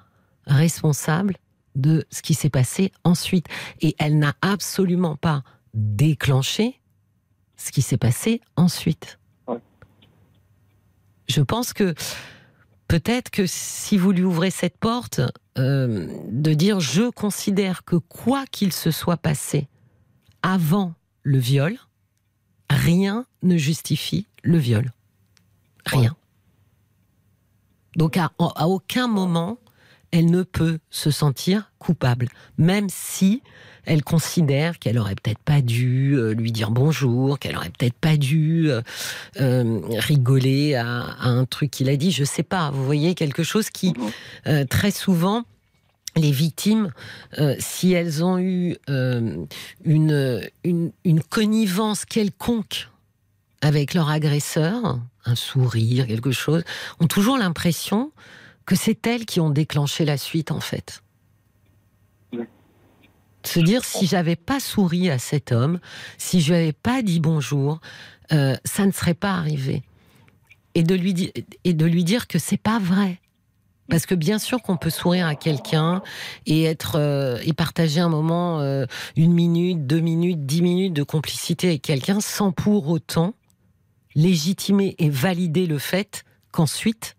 responsable de ce qui s'est passé ensuite. Et elle n'a absolument pas déclenché ce qui s'est passé ensuite. Ouais. Je pense que peut-être que si vous lui ouvrez cette porte, euh, de dire je considère que quoi qu'il se soit passé avant le viol, rien ne justifie le viol. Rien. Donc à, à aucun moment, elle ne peut se sentir coupable, même si elle considère qu'elle aurait peut-être pas dû euh, lui dire bonjour, qu'elle aurait peut-être pas dû euh, euh, rigoler à, à un truc qu'il a dit, je sais pas. Vous voyez quelque chose qui Mhm. euh, très souvent les victimes, euh, si elles ont eu une, une, une connivence quelconque avec leur agresseur, un sourire, quelque chose, ont toujours l'impression que c'est elles qui ont déclenché la suite, en fait. Oui. Se dire, si j'avais pas souri à cet homme, si je lui avais pas dit bonjour, euh, ça ne serait pas arrivé. Et de lui, di- et de lui dire que c'est pas vrai. Parce que bien sûr qu'on peut sourire à quelqu'un et être euh, et partager un moment, euh, une minute, deux minutes, dix minutes de complicité avec quelqu'un sans pour autant légitimer et valider le fait qu'ensuite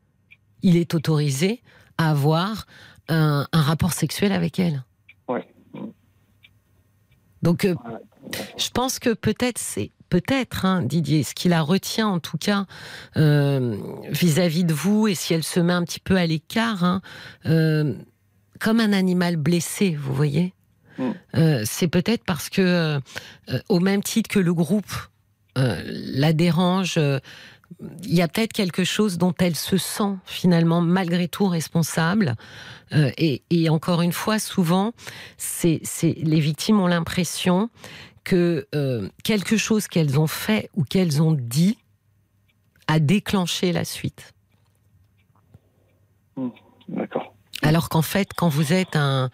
il est autorisé à avoir un, un rapport sexuel avec elle. Ouais. Donc euh, je pense que peut-être c'est peut-être hein, Didier ce qui la retient en tout cas euh, vis-à-vis de vous et si elle se met un petit peu à l'écart hein, euh, comme un animal blessé vous voyez Mm. C'est peut-être parce que au même titre que le groupe la dérange euh, il y a peut-être quelque chose dont elle se sent finalement malgré tout responsable. Euh, et, et encore une fois, souvent, c'est, les victimes ont l'impression que euh, quelque chose qu'elles ont fait ou qu'elles ont dit a déclenché la suite. D'accord. Alors qu'en fait, quand vous êtes un,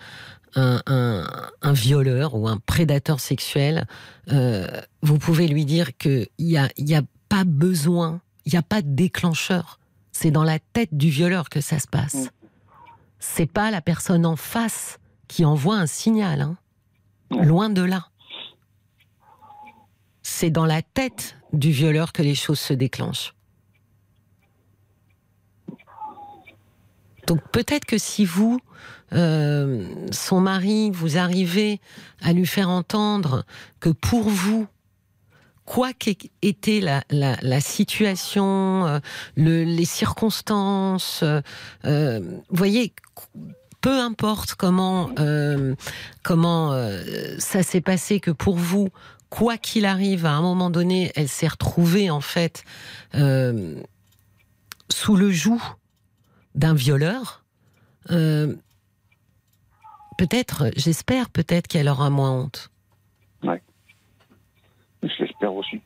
un, violeur ou un prédateur sexuel, euh, vous pouvez lui dire qu'il n'y a, a pas besoin, il n'y a pas de déclencheur. C'est dans la tête du violeur que ça se passe. C'est pas la personne en face qui envoie un signal. hein. Loin de là. C'est dans la tête du violeur que les choses se déclenchent. Donc peut-être que si vous, euh, son mari, vous arrivez à lui faire entendre que pour vous, quoi qu'ait été la, la, situation, euh, le, les circonstances, euh, euh, voyez, peu importe comment, comment ça s'est passé, que pour vous, quoi qu'il arrive, à un moment donné, elle s'est retrouvée en fait sous le joug d'un violeur. euh, peut-être, j'espère peut-être qu'elle aura moins honte. Je l'espère aussi.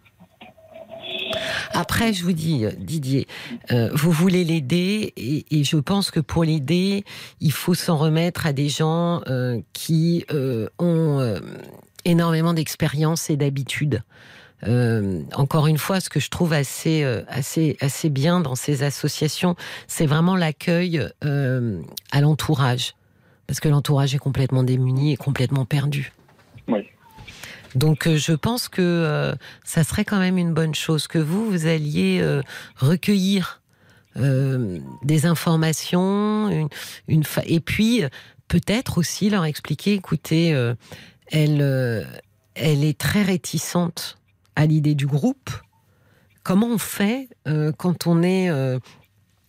Après, je vous dis, euh, Didier, euh, vous voulez l'aider et, et je pense que pour l'aider, il faut s'en remettre à des gens euh, qui euh, ont énormément d'expérience et d'habitude. Euh, encore une fois, ce que je trouve assez, euh, assez, assez bien dans ces associations, c'est vraiment l'accueil euh, à l'entourage. Parce que l'entourage est complètement démuni et complètement perdu. Oui. Donc euh, je pense que euh, ça serait quand même une bonne chose que vous, vous alliez euh, recueillir des informations, une, une fa- et puis peut-être aussi leur expliquer, écoutez, elle, elle est très réticente à l'idée du groupe. Comment on fait euh, quand on est euh,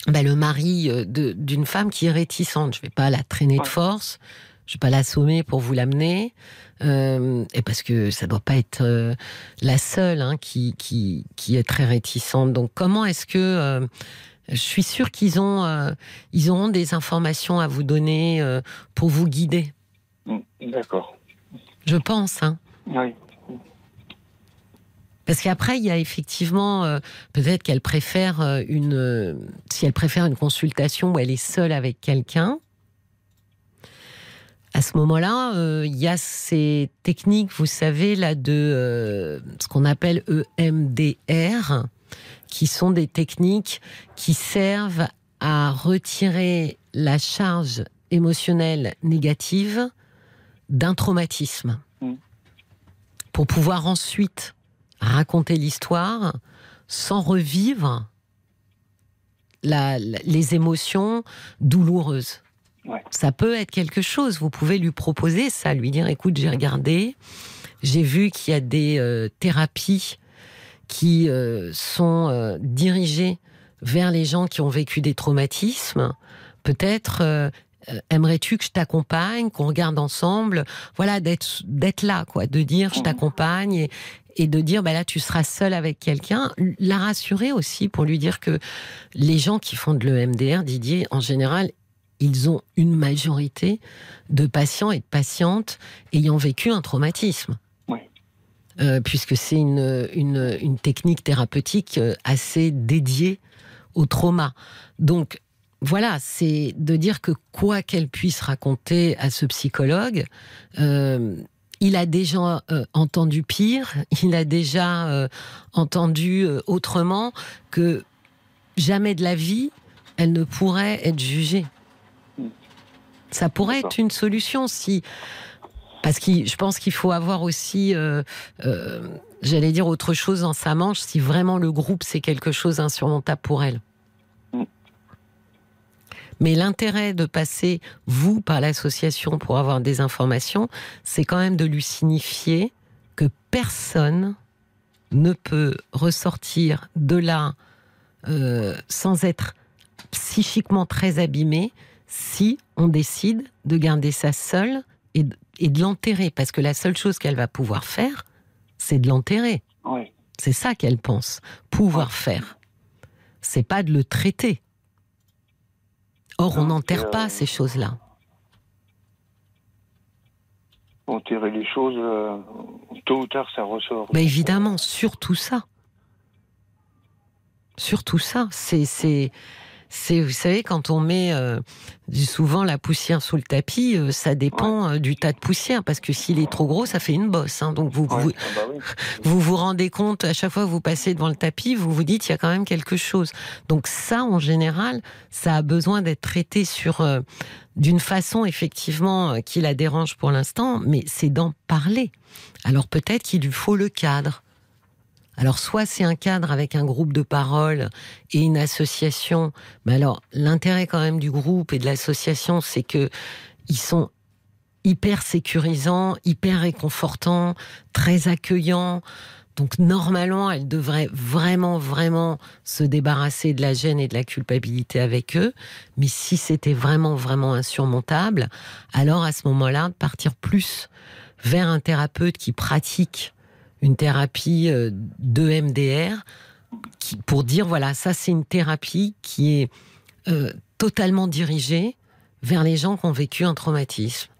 bah, le mari euh, d'une femme qui est réticente? Je vais pas la traîner de force. je vais pas l'assommer pour vous l'amener, euh, et parce que ça doit pas être la seule hein, qui, qui, qui est très réticente. Donc comment est-ce que je suis sûre qu'ils ont ils auront des informations à vous donner pour vous guider? D'accord. Je pense. Hein. Oui. Parce qu'après, il y a effectivement, euh, peut-être qu'elle préfère euh, une, euh, si elle préfère une consultation où elle est seule avec quelqu'un. À ce moment-là, euh, il y a ces techniques, vous savez, là, de ce qu'on appelle EMDR, qui sont des techniques qui servent à retirer la charge émotionnelle négative d'un traumatisme. Mm. Pour pouvoir ensuite raconter l'histoire sans revivre la- la- les émotions douloureuses. Ouais. Ça peut être quelque chose. Vous pouvez lui proposer ça, lui dire écoute, j'ai regardé, j'ai vu qu'il y a des euh, thérapies qui euh, sont euh, dirigées vers les gens qui ont vécu des traumatismes. Peut-être aimerais-tu que je t'accompagne, qu'on regarde ensemble, voilà, d'être là, quoi, de dire je Mhm. t'accompagne et, et de dire bah là tu seras seul avec quelqu'un, la rassurer aussi pour lui dire que les gens qui font de l'EMDR, Didier, en général, ils ont une majorité de patients et de patientes ayant vécu un traumatisme. Oui. Euh, puisque c'est une, une, une technique thérapeutique euh, assez dédiée au trauma. Donc, voilà, c'est de dire que quoi qu'elle puisse raconter à ce psychologue, euh, il a déjà euh, entendu pire, il a déjà euh, entendu euh, autrement que jamais de la vie, elle ne pourrait être jugée. Mm. Ça pourrait être une solution si... Parce que je pense qu'il faut avoir aussi, j'allais dire autre chose dans sa manche, si vraiment le groupe c'est quelque chose d'insurmontable pour elle. Mais l'intérêt de passer, vous, par l'association pour avoir des informations, c'est quand même de lui signifier que personne ne peut ressortir de là euh, sans être psychiquement très abîmé si on décide de garder ça seule et, de- et de l'enterrer. Parce que la seule chose qu'elle va pouvoir faire, c'est de l'enterrer. Oui. C'est ça qu'elle pense pouvoir faire. C'est pas de le traiter. Or, on Non, n'enterre c'est, pas euh, ces choses-là. Enterrer les choses, euh, tôt ou tard, ça ressort. Mais évidemment, surtout ça. Surtout ça. C'est, c'est, vous savez, quand on met euh, souvent la poussière sous le tapis, euh, ça dépend euh, du tas de poussière, parce que s'il est trop gros, ça fait une bosse. hein. donc vous, Ouais. vous, Ah bah oui. vous vous rendez compte, à chaque fois que vous passez devant le tapis, vous vous dites, il y a quand même quelque chose. Donc ça, en général, ça a besoin d'être traité sur euh, d'une façon, effectivement, euh, qui la dérange pour l'instant, mais c'est d'en parler. Alors peut-être qu'il lui faut le cadre. Alors soit c'est un cadre avec un groupe de parole et une association, mais alors l'intérêt quand même du groupe et de l'association, c'est que ils sont hyper sécurisants, hyper réconfortants, très accueillants. Donc normalement, elle devrait vraiment, vraiment se débarrasser de la gêne et de la culpabilité avec eux. Mais si c'était vraiment, vraiment insurmontable, alors à ce moment-là, partir plus vers un thérapeute qui pratique une thérapie euh, de MDR, pour dire voilà, ça c'est une thérapie qui est euh, totalement dirigée vers les gens qui ont vécu un traumatisme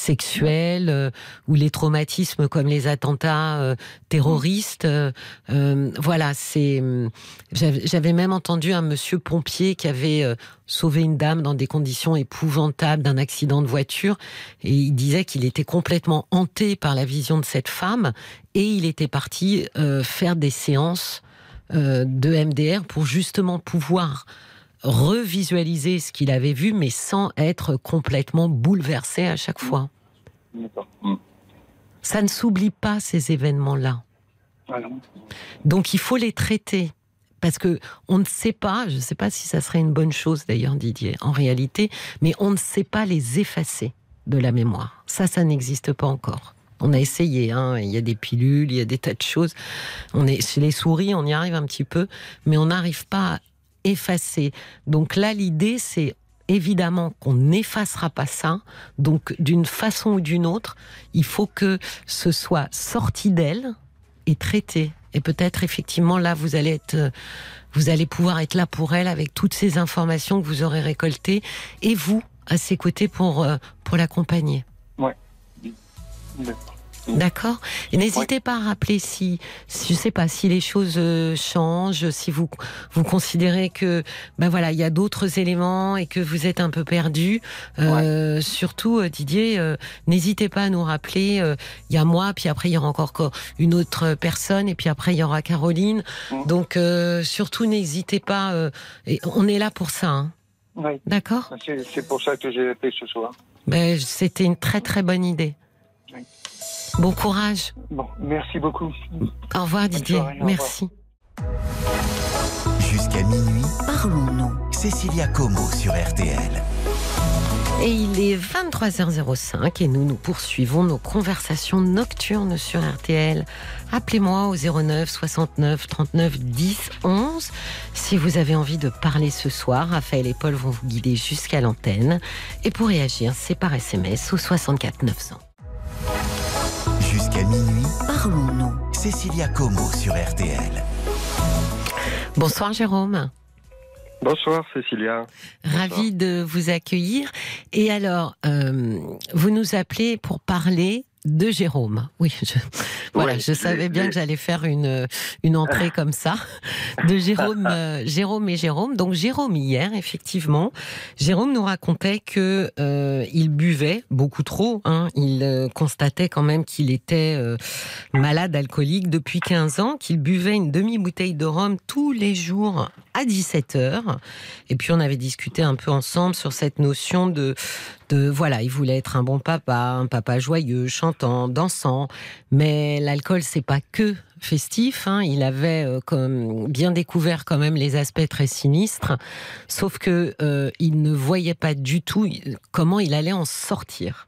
sexuel euh, ou les traumatismes comme les attentats euh, terroristes. euh, voilà, c'est. hum, J'avais même entendu un monsieur pompier qui avait sauvé une dame dans des conditions épouvantables d'un accident de voiture et il disait qu'il était complètement hanté par la vision de cette femme et il était parti euh, faire des séances euh, de MDR pour justement pouvoir revisualiser ce qu'il avait vu, mais sans être complètement bouleversé à chaque fois. Ça ne s'oublie pas ces événements-là. Ah. Donc il faut les traiter. Parce que on ne sait pas, je ne sais pas si ça serait une bonne chose d'ailleurs Didier, en réalité, mais on ne sait pas les effacer de la mémoire. Ça, ça n'existe pas encore. On a essayé, hein. il y a des pilules, il y a des tas de choses. On est chez les souris, on y arrive un petit peu, mais on n'arrive pas à effacer. Donc là, l'idée, c'est évidemment qu'on n'effacera pas ça. Donc, d'une façon ou d'une autre, il faut que ce soit sorti d'elle et traité. Et peut-être effectivement là, vous allez être, euh, vous allez pouvoir être là pour elle avec toutes ces informations que vous aurez récoltées et vous à ses côtés pour euh, pour l'accompagner. D'accord. D'accord. N'hésitez pas à rappeler si, je sais pas, si les choses euh, changent, si vous vous considérez que, ben voilà, il y a d'autres éléments et que vous êtes un peu perdu. Euh, Surtout, euh, Didier, euh, n'hésitez pas à nous rappeler. euh, Il y a moi, puis après il y aura encore co- une autre personne, et puis après il y aura Caroline. Donc euh, surtout, n'hésitez pas. euh, et on est là pour ça, hein. Oui. d'accord C'est c'est pour ça que j'ai appelé ce soir. Ben, C'était une très très bonne idée. Bon courage. Bon, merci beaucoup. Au revoir Didier. soirée. Merci. Jusqu'à minuit, Parlons-nous. Cécilia Como sur RTL. Et il est 23h05 et nous nous poursuivons nos conversations nocturnes sur RTL. Appelez-moi au 09 69 39 10 11 si vous avez envie de parler ce soir. Raphaël et Paul vont vous guider jusqu'à l'antenne. Et pour réagir, c'est par SMS au 64 900. Jusqu'à minuit, Parlons-nous. Cécilia Como sur RTL. Bonsoir Jérôme. Bonsoir Cécilia. Ravi de vous accueillir. Et alors, euh, vous nous appelez pour parler de Jérôme. Oui, je, voilà, Ouais, je savais bien que j'allais faire une, une entrée comme ça de Jérôme, euh, Jérôme et Jérôme. Donc Jérôme hier, effectivement, Jérôme nous racontait que euh, il buvait beaucoup trop. Hein. Il euh, constatait quand même qu'il était malade alcoolique depuis 15 ans, qu'il buvait une demi-bouteille de rhum tous les jours à 17 heures. Et puis on avait discuté un peu ensemble sur cette notion de, de voilà, il voulait être un bon papa, un papa joyeux, chantant, dansant. Mais l'alcool, c'est pas que festif. Hein. Il avait euh, bien découvert quand même les aspects très sinistres. Sauf que euh, il ne voyait pas du tout comment il allait en sortir.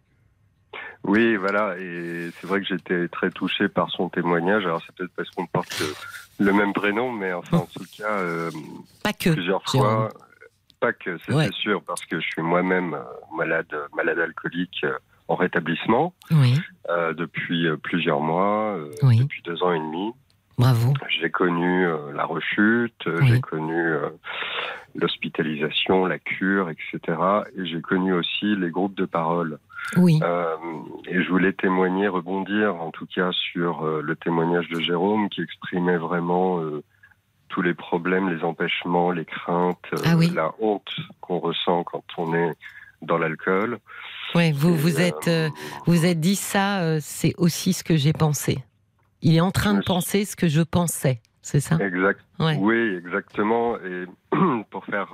Oui, voilà, et c'est vrai que j'étais très touché par son témoignage. Alors c'est peut-être parce qu'on porte le, même prénom, mais enfin en tout cas, euh, Pas que. plusieurs Jérôme. fois, pas que, c'est Ouais. sûr, parce que je suis moi-même euh, malade, malade alcoolique euh, en rétablissement Oui, euh, depuis plusieurs mois, euh, Oui. depuis deux ans et demi. bravo. J'ai connu la rechute, Oui. j'ai connu l'hospitalisation, la cure, etc. Et j'ai connu aussi les groupes de parole. Oui, Euh, et je voulais témoigner, rebondir en tout cas sur euh, le témoignage de Jérôme qui exprimait vraiment euh, tous les problèmes, les empêchements, les craintes, Ah oui. la honte qu'on ressent quand on est dans l'alcool. ouais, vous Et, vous êtes vous êtes dit ça. c'est aussi ce que j'ai pensé. Il est en train de Oui. penser ce que je pensais. C'est ça? Exact. Ouais. Oui, exactement. Et pour faire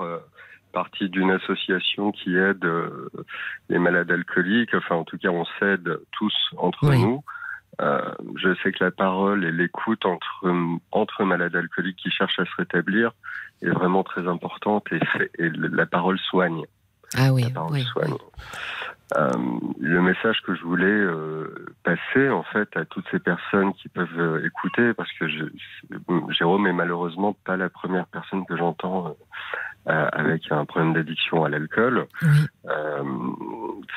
partie d'une association qui aide euh, les malades alcooliques, enfin en tout cas on s'aide tous entre Oui. nous. Euh, je sais que la parole et l'écoute entre entre malades alcooliques qui cherchent à se rétablir est vraiment très importante et, fait- et le- la parole soigne. Ah oui, La parole oui. soigne. Euh, le message que je voulais euh, passer en fait à toutes ces personnes qui peuvent euh, écouter, parce que je, Jérôme est malheureusement pas la première personne que j'entends avec un problème d'addiction à l'alcool, Oui, euh,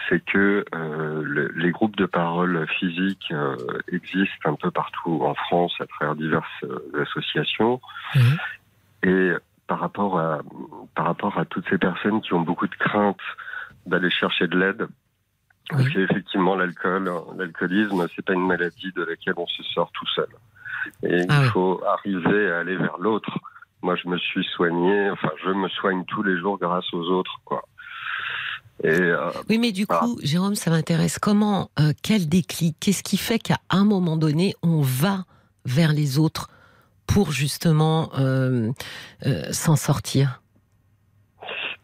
c'est que euh, le- les groupes de parole physique euh, existent un peu partout en France à travers diverses euh, associations. oui, Et par rapport à par rapport à toutes ces personnes qui ont beaucoup de craintes d'aller chercher de l'aide, parce qu'effectivement l'alcool, l'alcoolisme, c'est pas une maladie de laquelle on se sort tout seul. Et Ah il faut arriver à aller vers l'autre. Moi, je me suis soigné, enfin, je me soigne tous les jours grâce aux autres, quoi. Et euh, Oui, mais du Ah. coup, Jérôme, ça m'intéresse. Comment, euh, quel déclic? Qu'est-ce qui fait qu'à un moment donné, on va vers les autres pour justement euh, s'en sortir?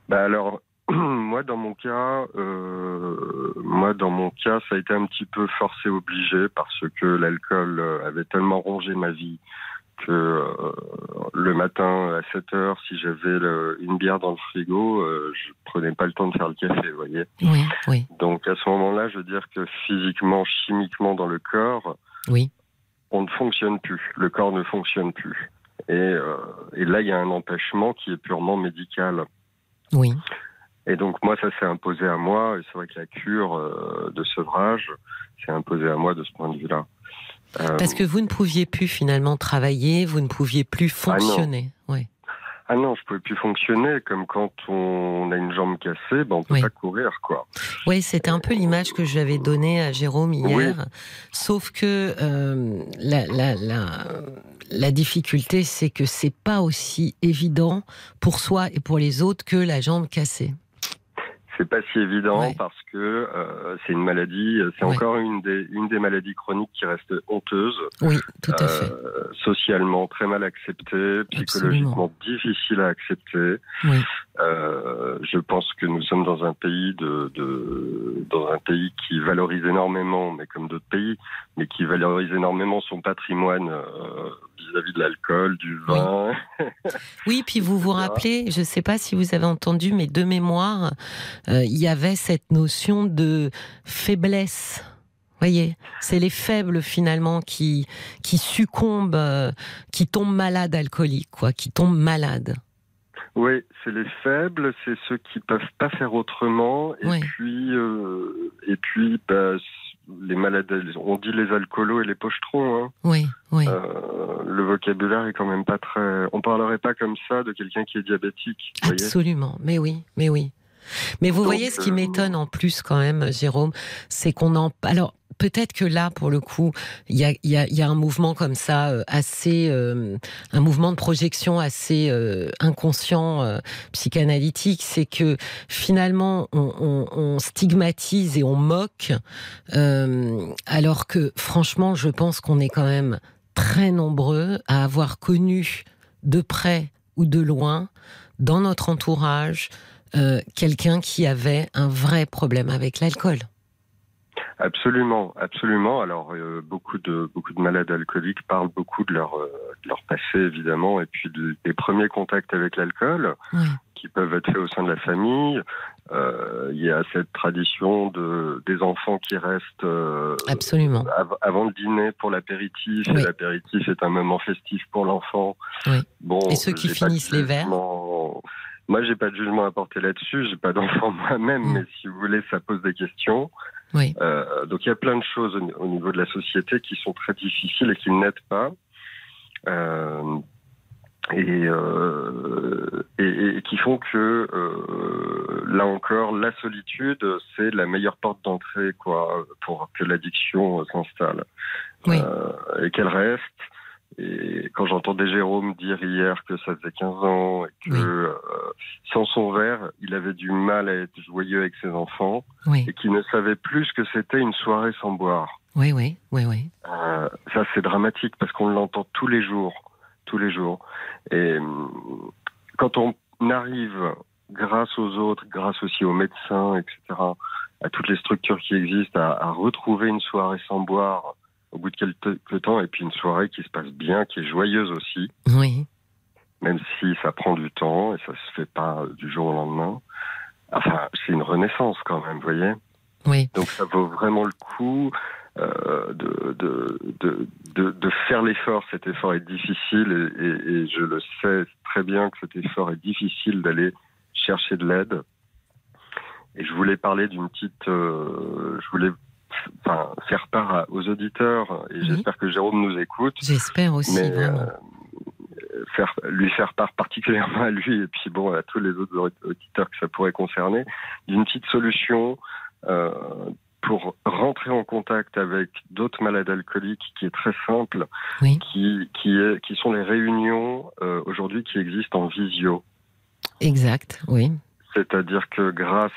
Bah alors, moi dans mon cas, euh, moi dans mon cas, ça a été un petit peu forcé obligé parce que l'alcool avait tellement rongé ma vie que euh, le matin à 7 heures, si j'avais une bière dans le frigo, euh, je prenais pas le temps de faire le café, vous voyez. Oui, oui, Donc à ce moment-là, je veux dire que physiquement, chimiquement dans le corps, oui. on ne fonctionne plus. Le corps ne fonctionne plus. Et, euh, et là, il y a un empêchement qui est purement médical. Oui, Et donc moi, ça s'est imposé à moi. Et c'est vrai que la cure euh, de sevrage s'est imposée à moi de ce point de vue-là. Euh, Parce que vous ne pouviez plus finalement travailler, vous ne pouviez plus Ah fonctionner. Ah non, je pouvais plus fonctionner. Comme quand on a une jambe cassée, ben on peut Oui. pas courir, quoi. Oui, c'était un peu l'image que j'avais donnée à Jérôme hier. Sauf que euh, la, la, la, la difficulté, c'est que c'est pas aussi évident pour soi et pour les autres que la jambe cassée. C'est pas si évident Ouais. parce que euh, c'est une maladie. C'est Ouais. encore une des une des maladies chroniques qui reste honteuse. Oui, tout à fait. Euh, socialement très mal accepté, psychologiquement difficile à accepter. Oui. Euh, je pense que nous sommes dans un pays de, de dans un pays qui valorise énormément, mais comme d'autres pays, mais qui valorise énormément son patrimoine euh, vis-à-vis de l'alcool, du vin. Oui, puis vous vous rappelez, je ne sais pas si vous avez entendu, mais de mémoire, euh, il y avait cette notion de faiblesse. Voyez, c'est les faibles finalement qui qui succombent, euh, qui tombent malades alcooliques, quoi, qui tombent malades. Oui, c'est les faibles, c'est ceux qui peuvent pas faire autrement, et Oui. puis euh, et puis bah, les malades, on dit les alcoolos et les pochetrons. Hein. Oui, oui. Euh, le vocabulaire est quand même pas très. On parlerait pas comme ça de quelqu'un qui est diabétique. Absolument, mais oui, mais oui. Mais vous Donc, voyez, ce qui euh, m'étonne en plus quand même, Jérôme, c'est qu'on en... Alors, peut-être que là, pour le coup, il y a, il y, a, il y a un mouvement comme ça, euh, assez... euh, un mouvement de projection assez euh, inconscient, euh, psychanalytique, c'est que finalement, on, on- on stigmatise et on moque, alors que franchement, je pense qu'on est quand même très nombreux à avoir connu de près ou de loin, dans notre entourage, euh, quelqu'un qui avait un vrai problème avec l'alcool. Absolument, absolument. Alors euh, beaucoup de beaucoup de malades alcooliques parlent beaucoup de leur euh, de leur passé évidemment, et puis de- des premiers contacts avec l'alcool Oui, qui peuvent être faits au sein de la famille. Euh, Il y a cette tradition de des enfants qui restent absolument. av- avant le dîner pour l'apéritif. Oui. L'apéritif est un moment festif pour l'enfant. Oui. Bon, Et ceux qui finissent les verres Moi, j'ai pas de jugement à porter là-dessus. J'ai pas d'enfant moi-même, Mm. mais si vous voulez, ça pose des questions. Oui, Euh, donc il y a plein de choses au, au niveau de la société qui sont très difficiles et qui n'aident pas. Euh, et, euh, et, et qui font que euh, là encore, la solitude, c'est la meilleure porte d'entrée quoi pour que l'addiction euh, s'installe Oui. Euh, et qu'elle reste. Et quand j'entendais Jérôme dire hier que ça faisait 15 ans et que Oui. euh, sans son verre, il avait du mal à être joyeux avec ses enfants oui, et qui ne savait plus ce que c'était une soirée sans boire. oui, oui, oui, oui. Euh, ça, c'est dramatique parce qu'on l'entend tous les jours, tous les jours. Et hum, quand on arrive, grâce aux autres, grâce aussi aux médecins, etc., à toutes les structures qui existent, à, à retrouver une soirée sans boire au bout de quelques temps, et puis une soirée qui se passe bien, qui est joyeuse aussi, Oui, même si ça prend du temps et ça se fait pas du jour au lendemain. Enfin, c'est une renaissance quand même, vous voyez. oui, Donc ça vaut vraiment le coup euh, de, de, de, de, faire l'effort. Cet effort est difficile et, et, et je le sais très bien que cet effort est difficile d'aller chercher de l'aide. Et je voulais parler d'une petite... euh, je voulais enfin, faire part aux auditeurs, et Oui. j'espère que Jérôme nous écoute, j'espère aussi, mais vraiment. euh, faire, lui faire part particulièrement à lui et puis bon à tous les autres auditeurs que ça pourrait concerner d'une petite solution euh, pour rentrer en contact avec d'autres malades alcooliques qui est très simple, Oui. qui qui est qui sont les réunions euh, aujourd'hui qui existent en visio. Exact, oui. C'est-à-dire que grâce,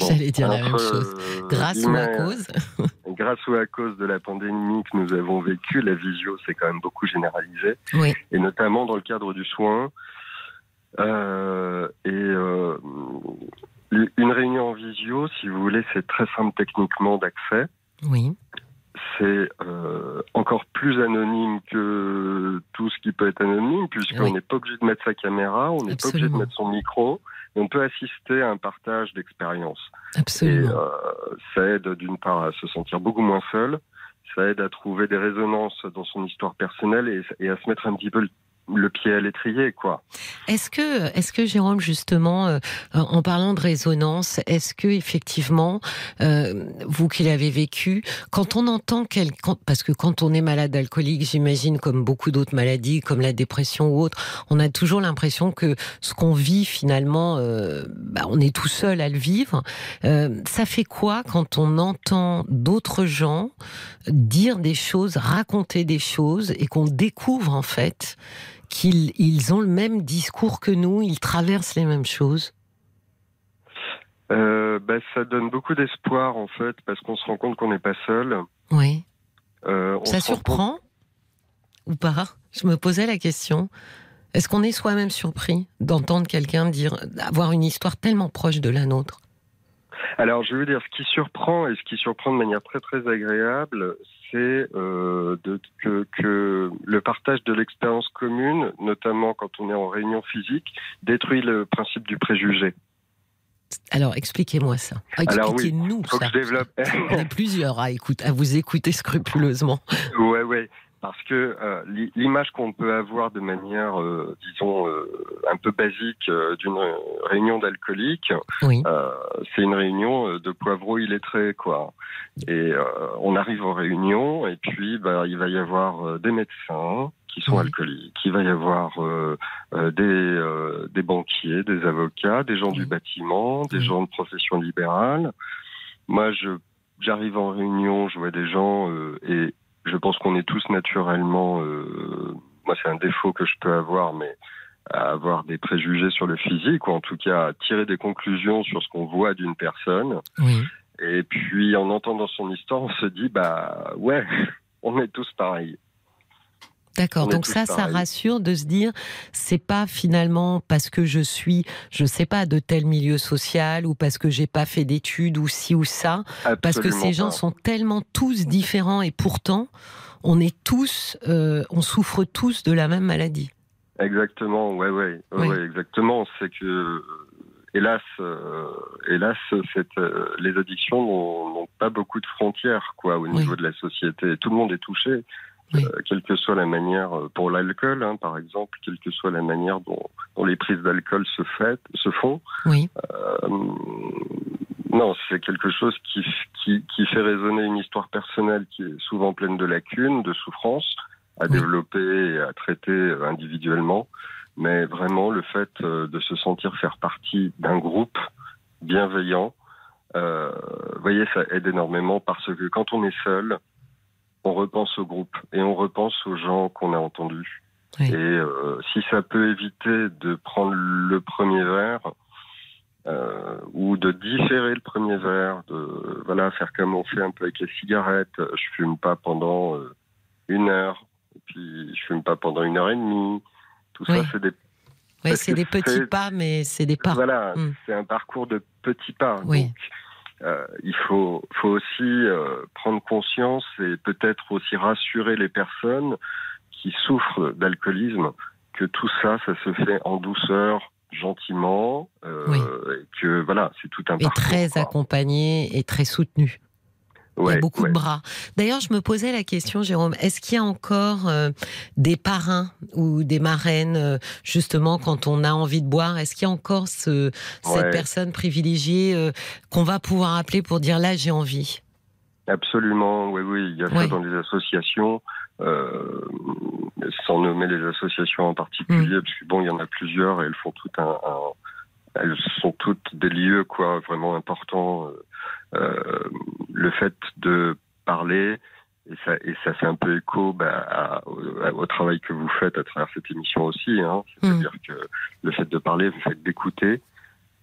J'allais dire la même chose. euh, Grâce ou à cause. grâce ou à cause de la pandémie que nous avons vécue, la visio s'est quand même beaucoup généralisée Oui, et notamment dans le cadre du soin. Euh, et euh, une réunion en visio, si vous voulez, c'est très simple techniquement d'accès. oui, C'est encore plus anonyme que tout ce qui peut être anonyme, puisqu'on Oui. n'est pas obligé de mettre sa caméra, on n'est pas obligé de mettre son micro, et on peut assister à un partage d'expérience. Et absolument. euh, ça aide d'une part à se sentir beaucoup moins seul, ça aide à trouver des résonances dans son histoire personnelle et, et à se mettre un petit peu le pied à l'étrier, quoi. Est-ce que, est-ce que Jérôme, justement, euh, en parlant de résonance, est-ce que effectivement, euh, vous qui l'avez vécu, quand on entend quelqu'un, parce que quand on est malade alcoolique, j'imagine comme beaucoup d'autres maladies, comme la dépression ou autre, on a toujours l'impression que ce qu'on vit finalement, euh, bah, on est tout seul à le vivre. Euh, ça fait quoi quand on entend d'autres gens dire des choses, raconter des choses, et qu'on découvre en fait qu'ils ils ont le même discours que nous, ils traversent les mêmes choses Euh, bah, ça donne beaucoup d'espoir en fait, parce qu'on se rend compte qu'on n'est pas seul. Oui. Euh, Ça compte- surprend ou pas? Je me posais la question. Est-ce qu'on est soi-même surpris d'entendre quelqu'un dire, avoir une histoire tellement proche de la nôtre? Alors, je veux dire, ce qui surprend et ce qui surprend de manière très très agréable, c'est euh, que, que le partage de l'expérience commune, notamment quand on est en réunion physique, détruit le principe du préjugé. Alors, expliquez-moi ça. Oui, Expliquez-nous Faut ça. que je développe. On est plusieurs à, écoute, à vous écouter scrupuleusement. ouais, ouais. Parce que euh, l'i- l'image qu'on peut avoir de manière, euh, disons, euh, un peu basique d'une réunion d'alcooliques, Oui. C'est une réunion de poivreaux illettrés, quoi. Et on arrive en réunion, et puis bah, il va y avoir des médecins qui sont Oui. alcooliques, il va y avoir euh, euh, des, euh, des banquiers, des avocats, des gens du bâtiment, des Oui. gens de profession libérale. Moi, je j'arrive en réunion, je vois des gens, et je pense qu'on est tous naturellement. euh, moi, c'est un défaut que je peux avoir, mais à avoir des préjugés sur le physique, ou en tout cas à tirer des conclusions sur ce qu'on voit d'une personne. Oui. Et puis, en entendant son histoire, on se dit, bah ouais, on est tous pareils. D'accord. Donc ça, ça rassure de se dire, c'est pas finalement parce que je suis, je sais pas, de tel milieu social ou parce que j'ai pas fait d'études ou ci ou ça, parce que ces gens sont tellement tous différents et pourtant, on est tous, euh, on souffre tous de la même maladie. Exactement, ouais, ouais, ouais, Oui. ouais, exactement. C'est que, hélas, euh, hélas, euh, les addictions n'ont pas beaucoup de frontières, quoi, au Oui. niveau de la société. Tout le monde est touché, Oui. euh, quelle que soit la manière, euh, pour l'alcool, hein, par exemple, quelle que soit la manière dont, dont les prises d'alcool se, fait, se font. Oui. Euh, non, c'est quelque chose qui, qui, qui fait résonner une histoire personnelle qui est souvent pleine de lacunes, de souffrances, à Oui. développer et à traiter individuellement. Mais vraiment, le fait de se sentir faire partie d'un groupe bienveillant, euh, vous voyez, ça aide énormément parce que quand on est seul, on repense au groupe et on repense aux gens qu'on a entendus. Oui. Et euh, si ça peut éviter de prendre le premier verre, euh, ou de différer le premier verre, de voilà faire comme on fait un peu avec les cigarettes. Je fume pas pendant euh, une heure, et puis je fume pas pendant une heure et demie. Tout Oui. ça, c'est des Parce c'est des petits pas, mais c'est des pas. voilà, Mm. c'est un parcours de petits pas. Oui. Donc, euh, il faut, faut aussi euh, prendre conscience et peut-être aussi rassurer les personnes qui souffrent d'alcoolisme que tout ça, ça se fait en douceur, gentiment, euh, Oui. et que voilà, c'est tout un Et parcours. très quoi. accompagné et très soutenu. Il y a beaucoup ouais. de bras. D'ailleurs, je me posais la question, Jérôme, est-ce qu'il y a encore euh, des parrains ou des marraines, euh, justement, quand on a envie de boire? Est-ce qu'il y a encore ce, cette Ouais. personne privilégiée euh, qu'on va pouvoir appeler pour dire là, j'ai envie? Absolument, oui, oui, il y a ça dans les associations, sans nommer les associations en particulier, Mm. parce que bon, il y en a plusieurs et elles font tout un, un- elles sont toutes des lieux quoi vraiment importants. Euh, le fait de parler et ça et ça fait un peu écho bah, à- au, au travail que vous faites à travers cette émission aussi. Hein, C'est-à-dire que le fait de parler, le fait d'écouter,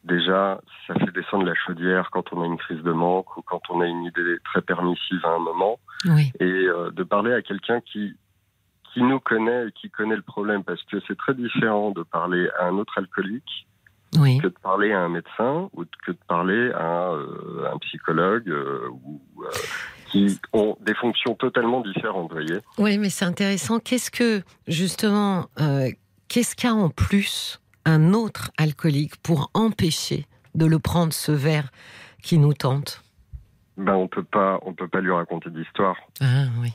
déjà, ça fait descendre la chaudière quand on a une crise de manque ou quand on a une idée très permissive à un moment. Oui, Et euh, de parler à quelqu'un qui, qui nous connaît et qui connaît le problème, parce que c'est très différent de parler à un autre alcoolique oui. que de parler à un médecin ou que de parler à euh, un psychologue euh, ou, euh, qui ont des fonctions totalement différentes, voyez. Oui, mais c'est intéressant. Qu'est-ce que, justement, qu'est-ce qu'a en plus un autre alcoolique pour empêcher de le prendre ce verre qui nous tente? Ben on peut pas, on peut pas lui raconter d'histoire. Ah oui.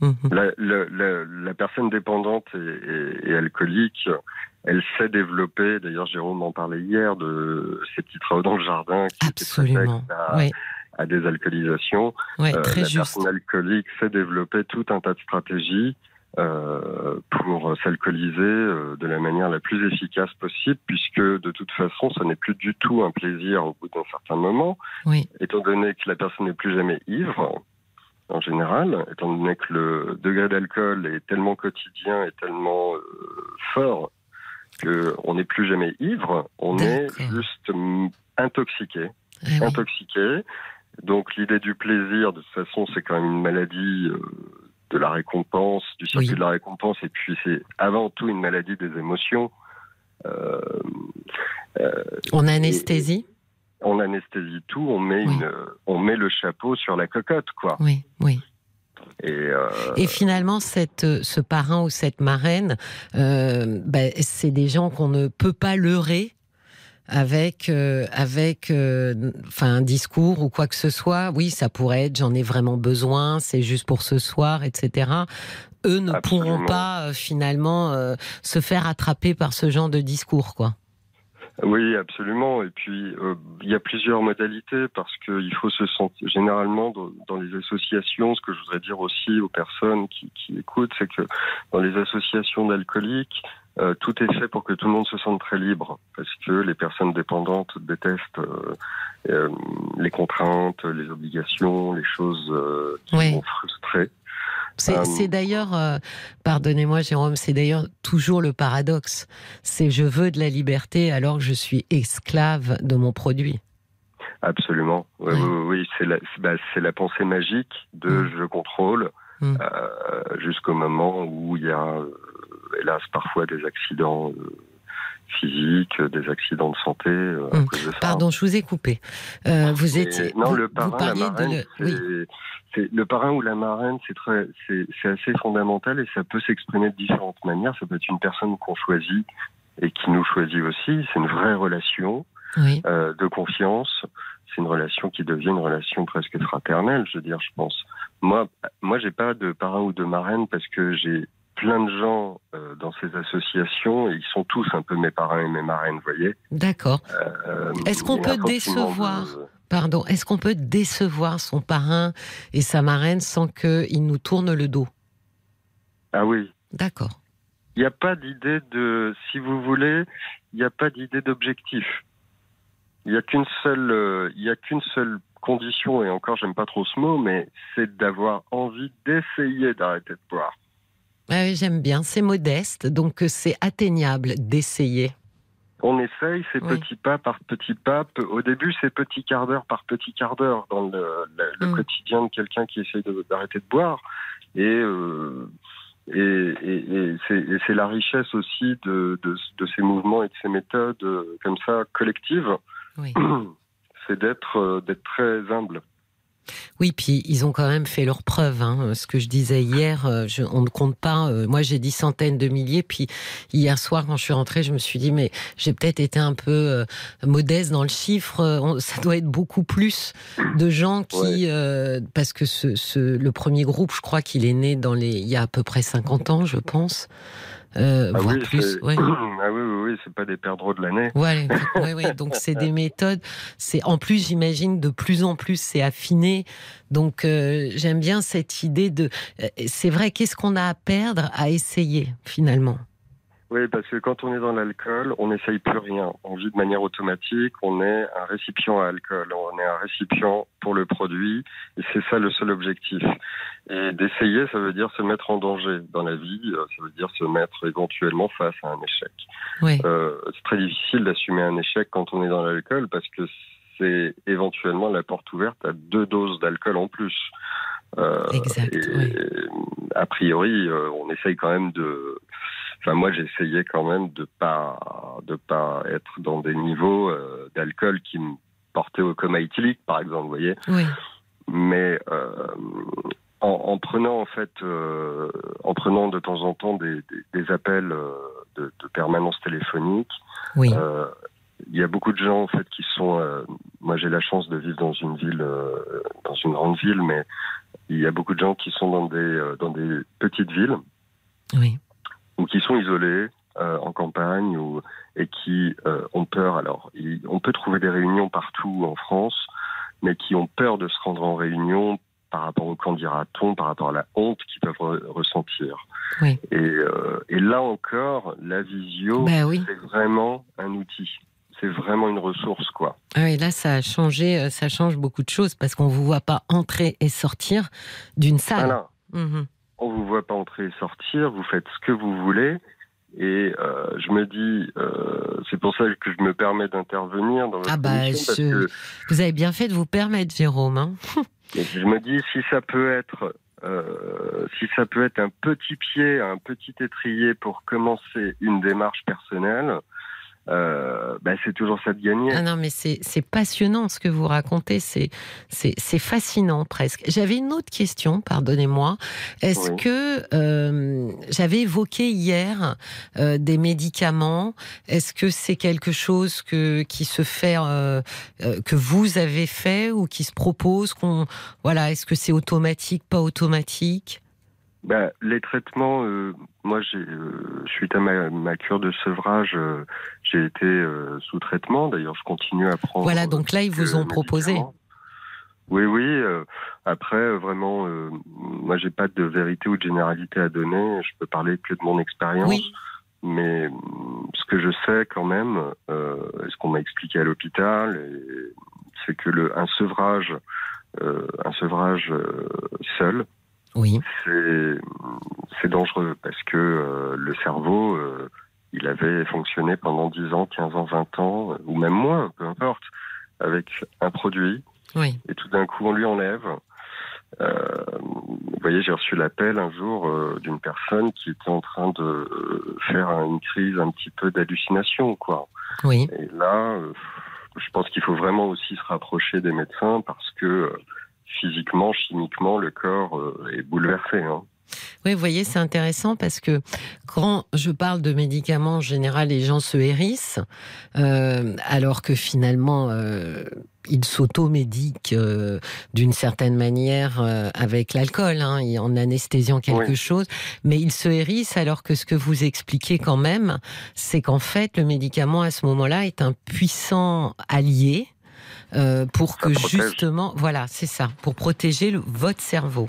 Mhm. La, la- la- la personne dépendante et, et- et alcoolique, elle sait développer, d'ailleurs Jérôme en parlait hier, de ces petits travaux dans le jardin qui Absolument. à, Oui, à des alcoolisations. ouais, Euh, très la personne alcoolique sait développer tout un tas de stratégies euh, pour s'alcooliser euh, de la manière la plus efficace possible, puisque de toute façon, ce n'est plus du tout un plaisir au bout d'un certain moment, Oui, étant donné que la personne n'est plus jamais ivre. En général, étant donné que le degré d'alcool est tellement quotidien et tellement euh, fort qu'on n'est plus jamais ivre, on est juste intoxiqué Ah oui. intoxiqué. Donc l'idée du plaisir, de toute façon, c'est quand même une maladie euh, de la récompense, du circuit Oui. de la récompense, et puis c'est avant tout une maladie des émotions. Euh, On anesthésie on anesthésie tout, on met, Oui. une, on met le chapeau sur la cocotte, quoi. Oui, oui. Et, euh, Et finalement, cette, euh, ce parrain ou cette marraine, euh, ben, c'est des gens qu'on ne peut pas leurrer avec, euh, avec enfin, un discours ou quoi que ce soit. Oui, ça pourrait être j'en ai vraiment besoin, c'est juste pour ce soir, etc. Eux ne pourront pas finalement se faire attraper par ce genre de discours, quoi. Oui, absolument. Et puis, euh, il y a plusieurs modalités parce qu'il faut se sentir. Généralement, dans, dans les associations, ce que je voudrais dire aussi aux personnes qui, qui écoutent, c'est que dans les associations d'alcooliques, euh, tout est fait pour que tout le monde se sente très libre, parce que les personnes dépendantes détestent euh, euh, les contraintes, les obligations, les choses qui Oui. vont frustrer. C'est Euh, c'est d'ailleurs, euh, pardonnez-moi Jérôme, c'est d'ailleurs toujours le paradoxe. C'est je veux de la liberté alors que je suis esclave de mon produit. Absolument. Oui, Oui. oui, oui, oui, c'est la, c'est- bah, c'est la pensée magique de Mm. je contrôle Mm. euh, jusqu'au moment où il y a, euh, hélas, parfois des accidents euh, physiques, des accidents de santé euh, à Mm. cause de ça. Pardon, je vous ai coupé. Euh, vous Et étiez. non, vous, le vous parrain, la marraine, de. le- Oui, parrain ou la marraine, c'est très, c'est c'est assez fondamental et ça peut s'exprimer de différentes manières. Ça peut être une personne qu'on choisit et qui nous choisit aussi. C'est une vraie relation oui, euh, de confiance. C'est une relation qui devient une relation presque fraternelle, je veux dire, je pense. Moi, moi, j'ai pas de parrain ou de marraine parce que j'ai plein de gens euh, dans ces associations et ils sont tous un peu mes parrains et mes marraines, vous voyez. d'accord. Euh, Est-ce qu'on peut décevoir de- Pardon, est-ce qu'on peut décevoir son parrain et sa marraine sans qu'il nous tourne le dos? Ah oui. D'accord. Il n'y a pas d'idée de, si vous voulez, il n'y a pas d'idée d'objectif. Il n'y a qu'une seule, euh, il y a qu'une seule condition, et encore, j'aime pas trop ce mot, mais c'est d'avoir envie d'essayer d'arrêter de boire. Ah J'aime bien, c'est modeste, donc euh, c'est atteignable d'essayer. On essaye, c'est Oui. petit pas par petit pas. Au début, c'est petit quart d'heure par petit quart d'heure dans le, le- le Mm. quotidien de quelqu'un qui essaye de- d'arrêter de boire. Et, euh, et, et- et c'est la richesse aussi de, de, de ces mouvements et de ces méthodes euh, comme ça collectives, Oui. c'est d'être d'être très humble. Oui, puis ils ont quand même fait leurs preuves. Hein. Ce que je disais hier, euh, je- on ne compte pas. euh, moi, j'ai dit centaines de milliers. Puis hier soir, quand je suis rentrée, je me suis dit, mais j'ai peut-être été un peu euh, modeste dans le chiffre. On- ça doit être beaucoup plus de gens qui, euh, parce que ce, ce- le premier groupe, je crois qu'il est né dans les, il y a à peu près 50 ans, je pense, euh, Ah voire oui, plus. ouais. ah oui, oui, oui, c'est pas des perdreaux de l'année. Ouais, ouais, ouais, donc c'est des méthodes. C'est en plus, j'imagine, de plus en plus, c'est affiné. Donc euh, j'aime bien cette idée de. euh, C'est vrai, qu'est-ce qu'on a à perdre à essayer finalement? Oui, parce que quand on est dans l'alcool, on n'essaye plus rien. On vit de manière automatique, on est un récipient à alcool, on est un récipient pour le produit, et c'est ça le seul objectif. Et d'essayer, ça veut dire se mettre en danger dans la vie, euh, ça veut dire se mettre éventuellement face à un échec. Euh, c'est très difficile d'assumer un échec quand on est dans l'alcool, parce que c'est éventuellement la porte ouverte à deux doses d'alcool en plus. Euh, exact. et, a priori, euh, on essaye quand même de. Enfin, moi, j'essayais quand même de pas de pas être dans des niveaux euh, d'alcool qui me portaient au coma éthylique, par exemple, vous voyez. Oui, Mais euh, en, en prenant en fait, euh, en prenant de temps en temps des, des, des appels de, de permanence téléphonique, oui. il y a beaucoup de gens en fait qui sont. moi, j'ai la chance de vivre dans une ville, dans une grande ville, mais il y a beaucoup de gens qui sont dans des dans des petites villes Oui. Ou qui sont isolés euh, en campagne ou et qui euh, ont peur. Alors, il- on peut trouver des réunions partout en France, mais qui ont peur de se rendre en réunion par rapport au qu'en dira-t-on, par rapport à la honte qu'ils peuvent re- ressentir. Oui. Et, euh, et là encore, la visio, Ben oui. c'est vraiment un outil. C'est vraiment une ressource, quoi. Ah oui, là, ça a changé, ça change beaucoup de choses parce qu'on vous voit pas entrer et sortir d'une salle. Voilà. Mhm. On vous voit pas entrer et sortir, vous faites ce que vous voulez. Et euh, je me dis, euh, c'est pour ça que je me permets d'intervenir dans votre Ah bah, parce que Vous avez bien fait de vous permettre, Jérôme. hein. je me dis si ça peut être, euh, si ça peut être un petit pied, un petit étrier pour commencer une démarche personnelle, euh, bah, c'est toujours ça de gagner. Ah non, mais c'est passionnant ce que vous racontez, c'est fascinant presque. J'avais une autre question, pardonnez-moi. Est-ce Oui. que euh, j'avais évoqué hier euh, des médicaments Est-ce que c'est quelque chose que qui se fait euh, euh, que vous avez fait ou qui se propose qu'on voilà Est-ce que c'est automatique, pas automatique? Bah, les traitements, euh, moi, j'ai, euh, suite à ma, ma cure de sevrage, euh, j'ai été euh, sous traitement. D'ailleurs, je continue à prendre. Voilà, donc là ils vous ont proposé. Oui, oui. euh, après, euh, vraiment, euh, moi, j'ai pas de vérité ou de généralité à donner. Je peux parler que de mon expérience. Oui. Mais hum, ce que je sais quand même, euh, ce qu'on m'a expliqué à l'hôpital, c'est que le, un sevrage, euh, un sevrage euh, seul, Oui, c'est dangereux parce que euh, le cerveau, euh, il avait fonctionné pendant 10 ans, 15 ans, 20 ans, euh, ou même moins, peu importe, avec un produit, oui, et tout d'un coup on lui enlève. Euh, vous voyez, j'ai reçu l'appel un jour euh, d'une personne qui était en train de euh, faire une crise un petit peu d'hallucination, quoi. oui. Et là, je pense qu'il faut vraiment aussi se rapprocher des médecins parce que physiquement, chimiquement, le corps euh, est bouleversé. Hein. Oui, vous voyez, c'est intéressant parce que quand je parle de médicaments, en général, les gens se hérissent, euh, alors que finalement, euh, ils s'automédiquent euh, d'une certaine manière avec l'alcool, hein, en anesthésiant quelque Oui. chose, mais ils se hérissent alors que ce que vous expliquez quand même, c'est qu'en fait, le médicament à ce moment-là est un puissant allié. Euh, pour Ça que protège. justement, voilà, c'est ça, pour protéger le- votre cerveau.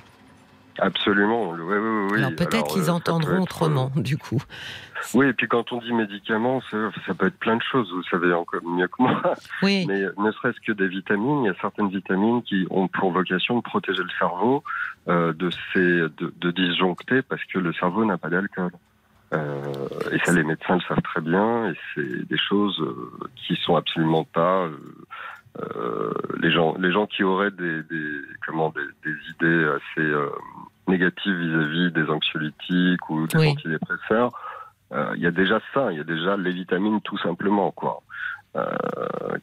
Absolument. Oui, oui, oui. Alors peut-être qu'ils euh, entendront peut être, autrement, du coup. euh, Oui, et puis quand on dit médicaments, ça, ça peut être plein de choses. Vous savez encore mieux que moi. Oui, Mais ne serait-ce que des vitamines, il y a certaines vitamines qui ont pour vocation de protéger le cerveau euh, de ces de, de disjoncter parce que le cerveau n'a pas d'alcool. Euh, et ça, les médecins le savent très bien. Et c'est des choses euh, qui sont absolument pas euh, les gens les gens qui auraient des, des comment des, des idées assez euh, négatives vis-à-vis des anxiolytiques ou des Oui. antidépresseurs. euh, Il y a déjà ça, il y a déjà les vitamines tout simplement quoi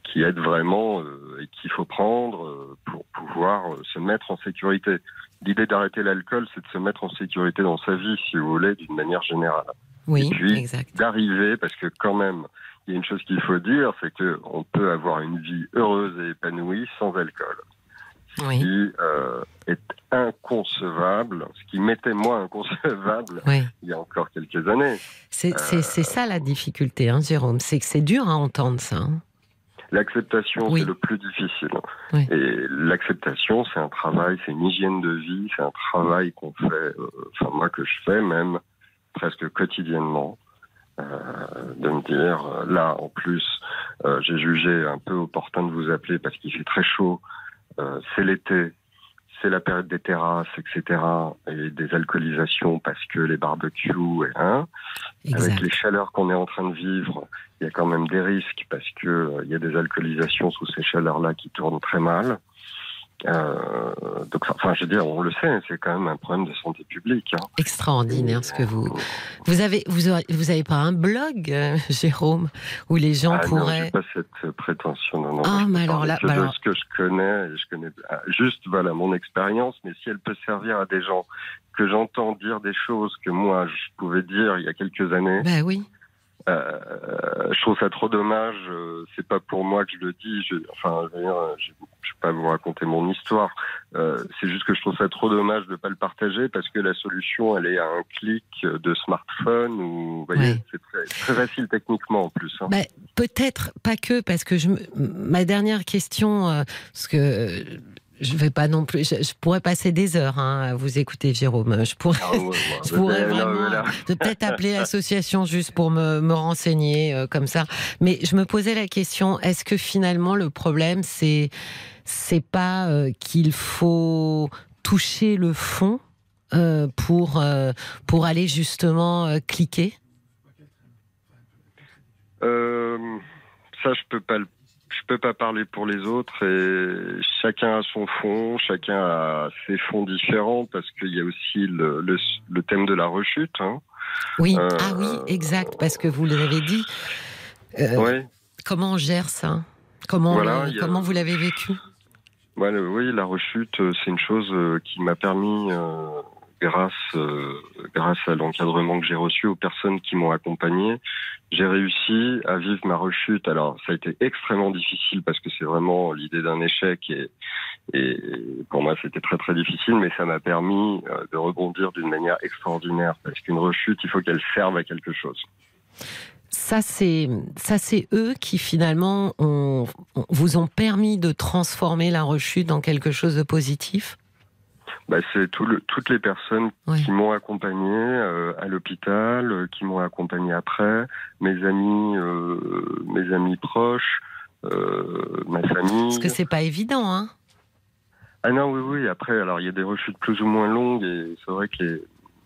qui aident vraiment et qu'il faut prendre pour pouvoir se mettre en sécurité. L'idée d'arrêter l'alcool, c'est de se mettre en sécurité dans sa vie, si vous voulez, d'une manière générale. oui, et puis, exact. D'arriver, parce que quand même, il y a une chose qu'il faut dire, c'est que on peut avoir une vie heureuse et épanouie sans alcool, ce Oui, qui euh, est inconcevable, ce qui m'était moi inconcevable oui. il y a encore quelques années. C'est c'est- ça la difficulté, hein, Jérôme. C'est que c'est dur à entendre ça. hein. L'acceptation, Oui. c'est le plus difficile. Oui. Et l'acceptation, c'est un travail, c'est une hygiène de vie, c'est un travail qu'on fait, euh, enfin moi que je fais même presque quotidiennement. De me dire, là en plus, euh, j'ai jugé un peu opportun de vous appeler parce qu'il fait très chaud, euh, c'est l'été, c'est la période des terrasses, etc. Et des alcoolisations parce que les barbecues, et, avec les chaleurs qu'on est en train de vivre, il y a quand même des risques parce que euh, il y a des alcoolisations sous ces chaleurs-là qui tournent très mal. Euh, donc, enfin, je veux dire, on le sait, c'est quand même un problème de santé publique. hein. Extraordinaire ce que vous. Vous avez, vous avez pas un blog, euh, Jérôme, où les gens Ah non, pourraient. j'ai pas cette prétention. Non, non, Ah, mais alors là- bah alors- ce que je connais, je connais ah, juste voilà mon expérience, mais si elle peut servir à des gens que j'entends dire des choses que moi je pouvais dire il y a quelques années, Ben oui. Euh, je trouve ça trop dommage. euh, C'est pas pour moi que je le dis. Je, enfin, je dire, je, je vais pas vous raconter mon histoire. Euh, c'est juste que je trouve ça trop dommage de pas le partager parce que la solution, elle est à un clic de smartphone ou, vous voyez, Oui. c'est très, très facile techniquement en plus. hein. Bah, Peut-être pas que, parce que je, ma dernière question, euh, parce que euh, je vais pas non plus, je, je pourrais passer des heures hein, à vous écouter, Jérôme. Je pourrais, Ah ouais, ouais, je ouais, pourrais vraiment de peut-être appeler l'association juste pour me, me renseigner euh, comme ça. Mais je me posais la question est-ce que finalement le problème c'est c'est pas euh, qu'il faut toucher le fond euh, pour euh, pour aller justement euh, cliquer? Euh, ça, je peux pas le- je peux pas parler pour les autres et chacun a son fond, chacun a ses fonds différents parce qu'il y a aussi le, le, le thème de la rechute. Hein. Oui, Euh, ah oui, exact, parce que vous l'avez dit. Euh, Ouais. Comment on gère ça? Comment, Voilà, a- comment vous l'avez vécu? Oui, la rechute, euh, c'est une chose qui m'a permis, grâce, euh, grâce à l'encadrement que j'ai reçu aux personnes qui m'ont accompagné, j'ai réussi à vivre ma rechute. Alors, ça a été extrêmement difficile parce que c'est vraiment l'idée d'un échec et, pour moi, c'était très très difficile, mais ça m'a permis euh, de rebondir d'une manière extraordinaire parce qu'une rechute, il faut qu'elle serve à quelque chose. Ça, c'est ça, c'est eux qui finalement vous ont permis de transformer la rechute en quelque chose de positif? Bah, c'est tout le- toutes les personnes Ouais. qui m'ont accompagné euh, à l'hôpital, euh, qui m'ont accompagné après, mes amis, euh, mes amis proches, ma famille. Parce que c'est pas évident, hein Ah non, oui, oui. Après, alors il y a des rechutes plus ou moins longues et c'est vrai que les,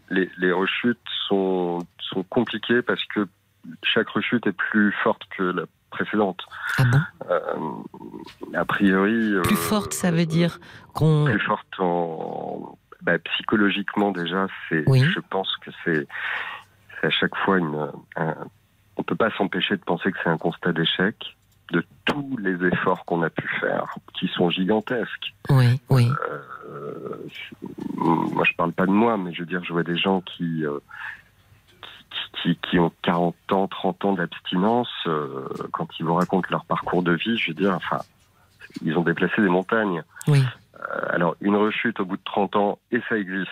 les, les rechutes sont, sont compliquées parce que chaque rechute est plus forte que la précédente. Ah bon Euh, a priori. Plus euh, forte, ça veut dire qu'on. plus forte en bah, psychologiquement déjà c'est Oui. je pense que c'est c'est à chaque fois une un- on peut pas s'empêcher de penser que c'est un constat d'échec de tous les efforts qu'on a pu faire qui sont gigantesques Oui, oui. Euh, moi je parle pas de moi mais je veux dire je vois des gens qui euh, qui, ont 40 ans, 30 ans d'abstinence, euh, quand ils vous racontent leur parcours de vie, je veux dire, enfin, ils ont déplacé des montagnes. Oui. Euh, alors, une rechute au bout de 30 ans, et ça existe.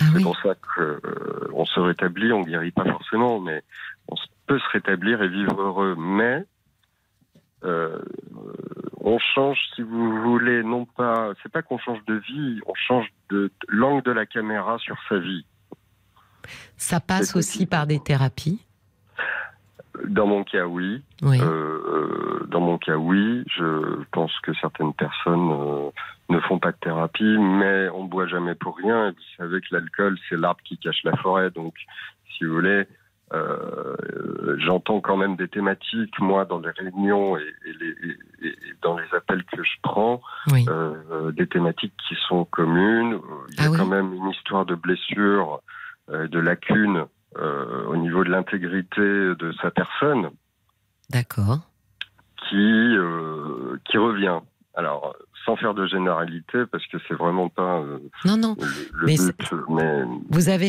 Ah C'est oui. pour ça qu'on se rétablit, on guérit pas forcément, mais on peut se rétablir et vivre heureux. Mais euh, on change, si vous voulez, non pas, c'est pas qu'on change de vie, on change de de l'angle de la caméra sur sa vie. Ça passe aussi par des thérapies. Dans mon cas, oui. Oui. Euh, dans mon cas, oui. Je pense que certaines personnes euh, ne font pas de thérapie, mais on ne boit jamais pour rien. Et vous savez que l'alcool, c'est l'arbre qui cache la forêt. Donc, si vous voulez, euh, j'entends quand même des thématiques, moi, dans les réunions et, et les, et- et dans les appels que je prends, oui. euh, des thématiques qui sont communes. Il y a Ah oui. quand même une histoire de blessure, euh, de lacune euh, au niveau de l'intégrité de sa personne D'accord. qui euh, qui revient. Alors, sans faire de généralité, parce que c'est vraiment pas euh, Non, non. le, le Mais but, mais Vous avez,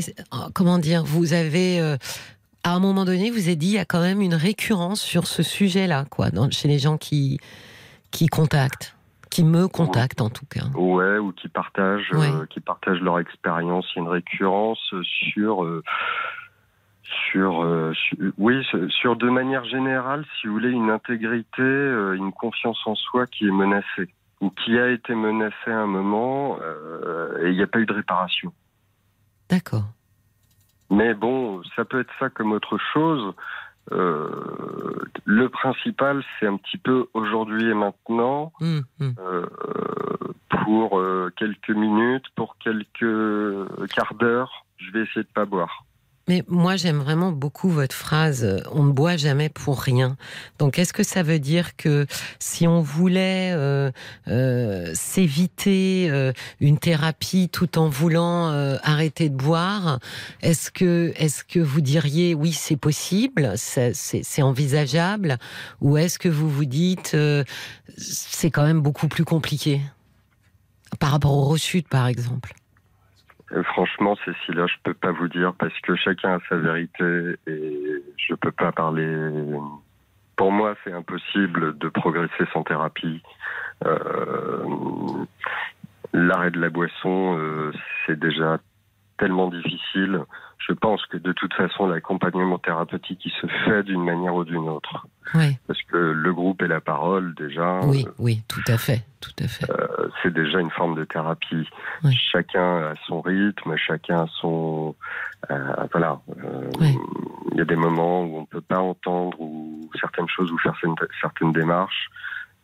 comment dire, vous avez, euh, à un moment donné, vous avez dit, il y a quand même une récurrence sur ce sujet-là, quoi, dans- chez les gens qui, qui contactent, qui me contactent en tout cas. ouais, ou qui partagent, Ouais. euh, qui partagent leur expérience. Il y a une récurrence sur euh, sur, euh, sur- oui, sur- de manière générale, si vous voulez, une intégrité, une confiance en soi qui est menacée ou qui a été menacée à un moment et il n'y a pas eu de réparation. D'accord. Mais bon, ça peut être ça comme autre chose. Euh, le principal, c'est un petit peu aujourd'hui et maintenant, Hum, hum. euh, pour euh, quelques minutes, pour quelques quarts d'heure, je vais essayer de pas boire. Mais moi, j'aime vraiment beaucoup votre phrase euh, on ne boit jamais pour rien. Donc, est-ce que ça veut dire que si on voulait euh, euh, s'éviter une thérapie tout en voulant arrêter de boire, est-ce que, est-ce que vous diriez oui, c'est possible, c'est, envisageable, ou est-ce que vous vous dites c'est quand même beaucoup plus compliqué par rapport aux rechutes, par exemple? Euh, Franchement, Cécilia, je peux pas vous dire parce que chacun a sa vérité et je peux pas parler. Pour moi, c'est impossible de progresser sans thérapie. Euh, L'arrêt de la boisson, euh, c'est déjà tellement difficile. Je pense que de toute façon, l'accompagnement thérapeutique, il se fait d'une manière ou d'une autre. Oui, Parce que le groupe et la parole, déjà, oui, oui, tout à fait, tout à fait. euh, c'est déjà une forme de thérapie. Oui. Chacun a son rythme, chacun a son... euh, voilà. Euh, Oui. Il y a des moments où on ne peut pas entendre ou certaines choses ou faire certaines, certaines démarches.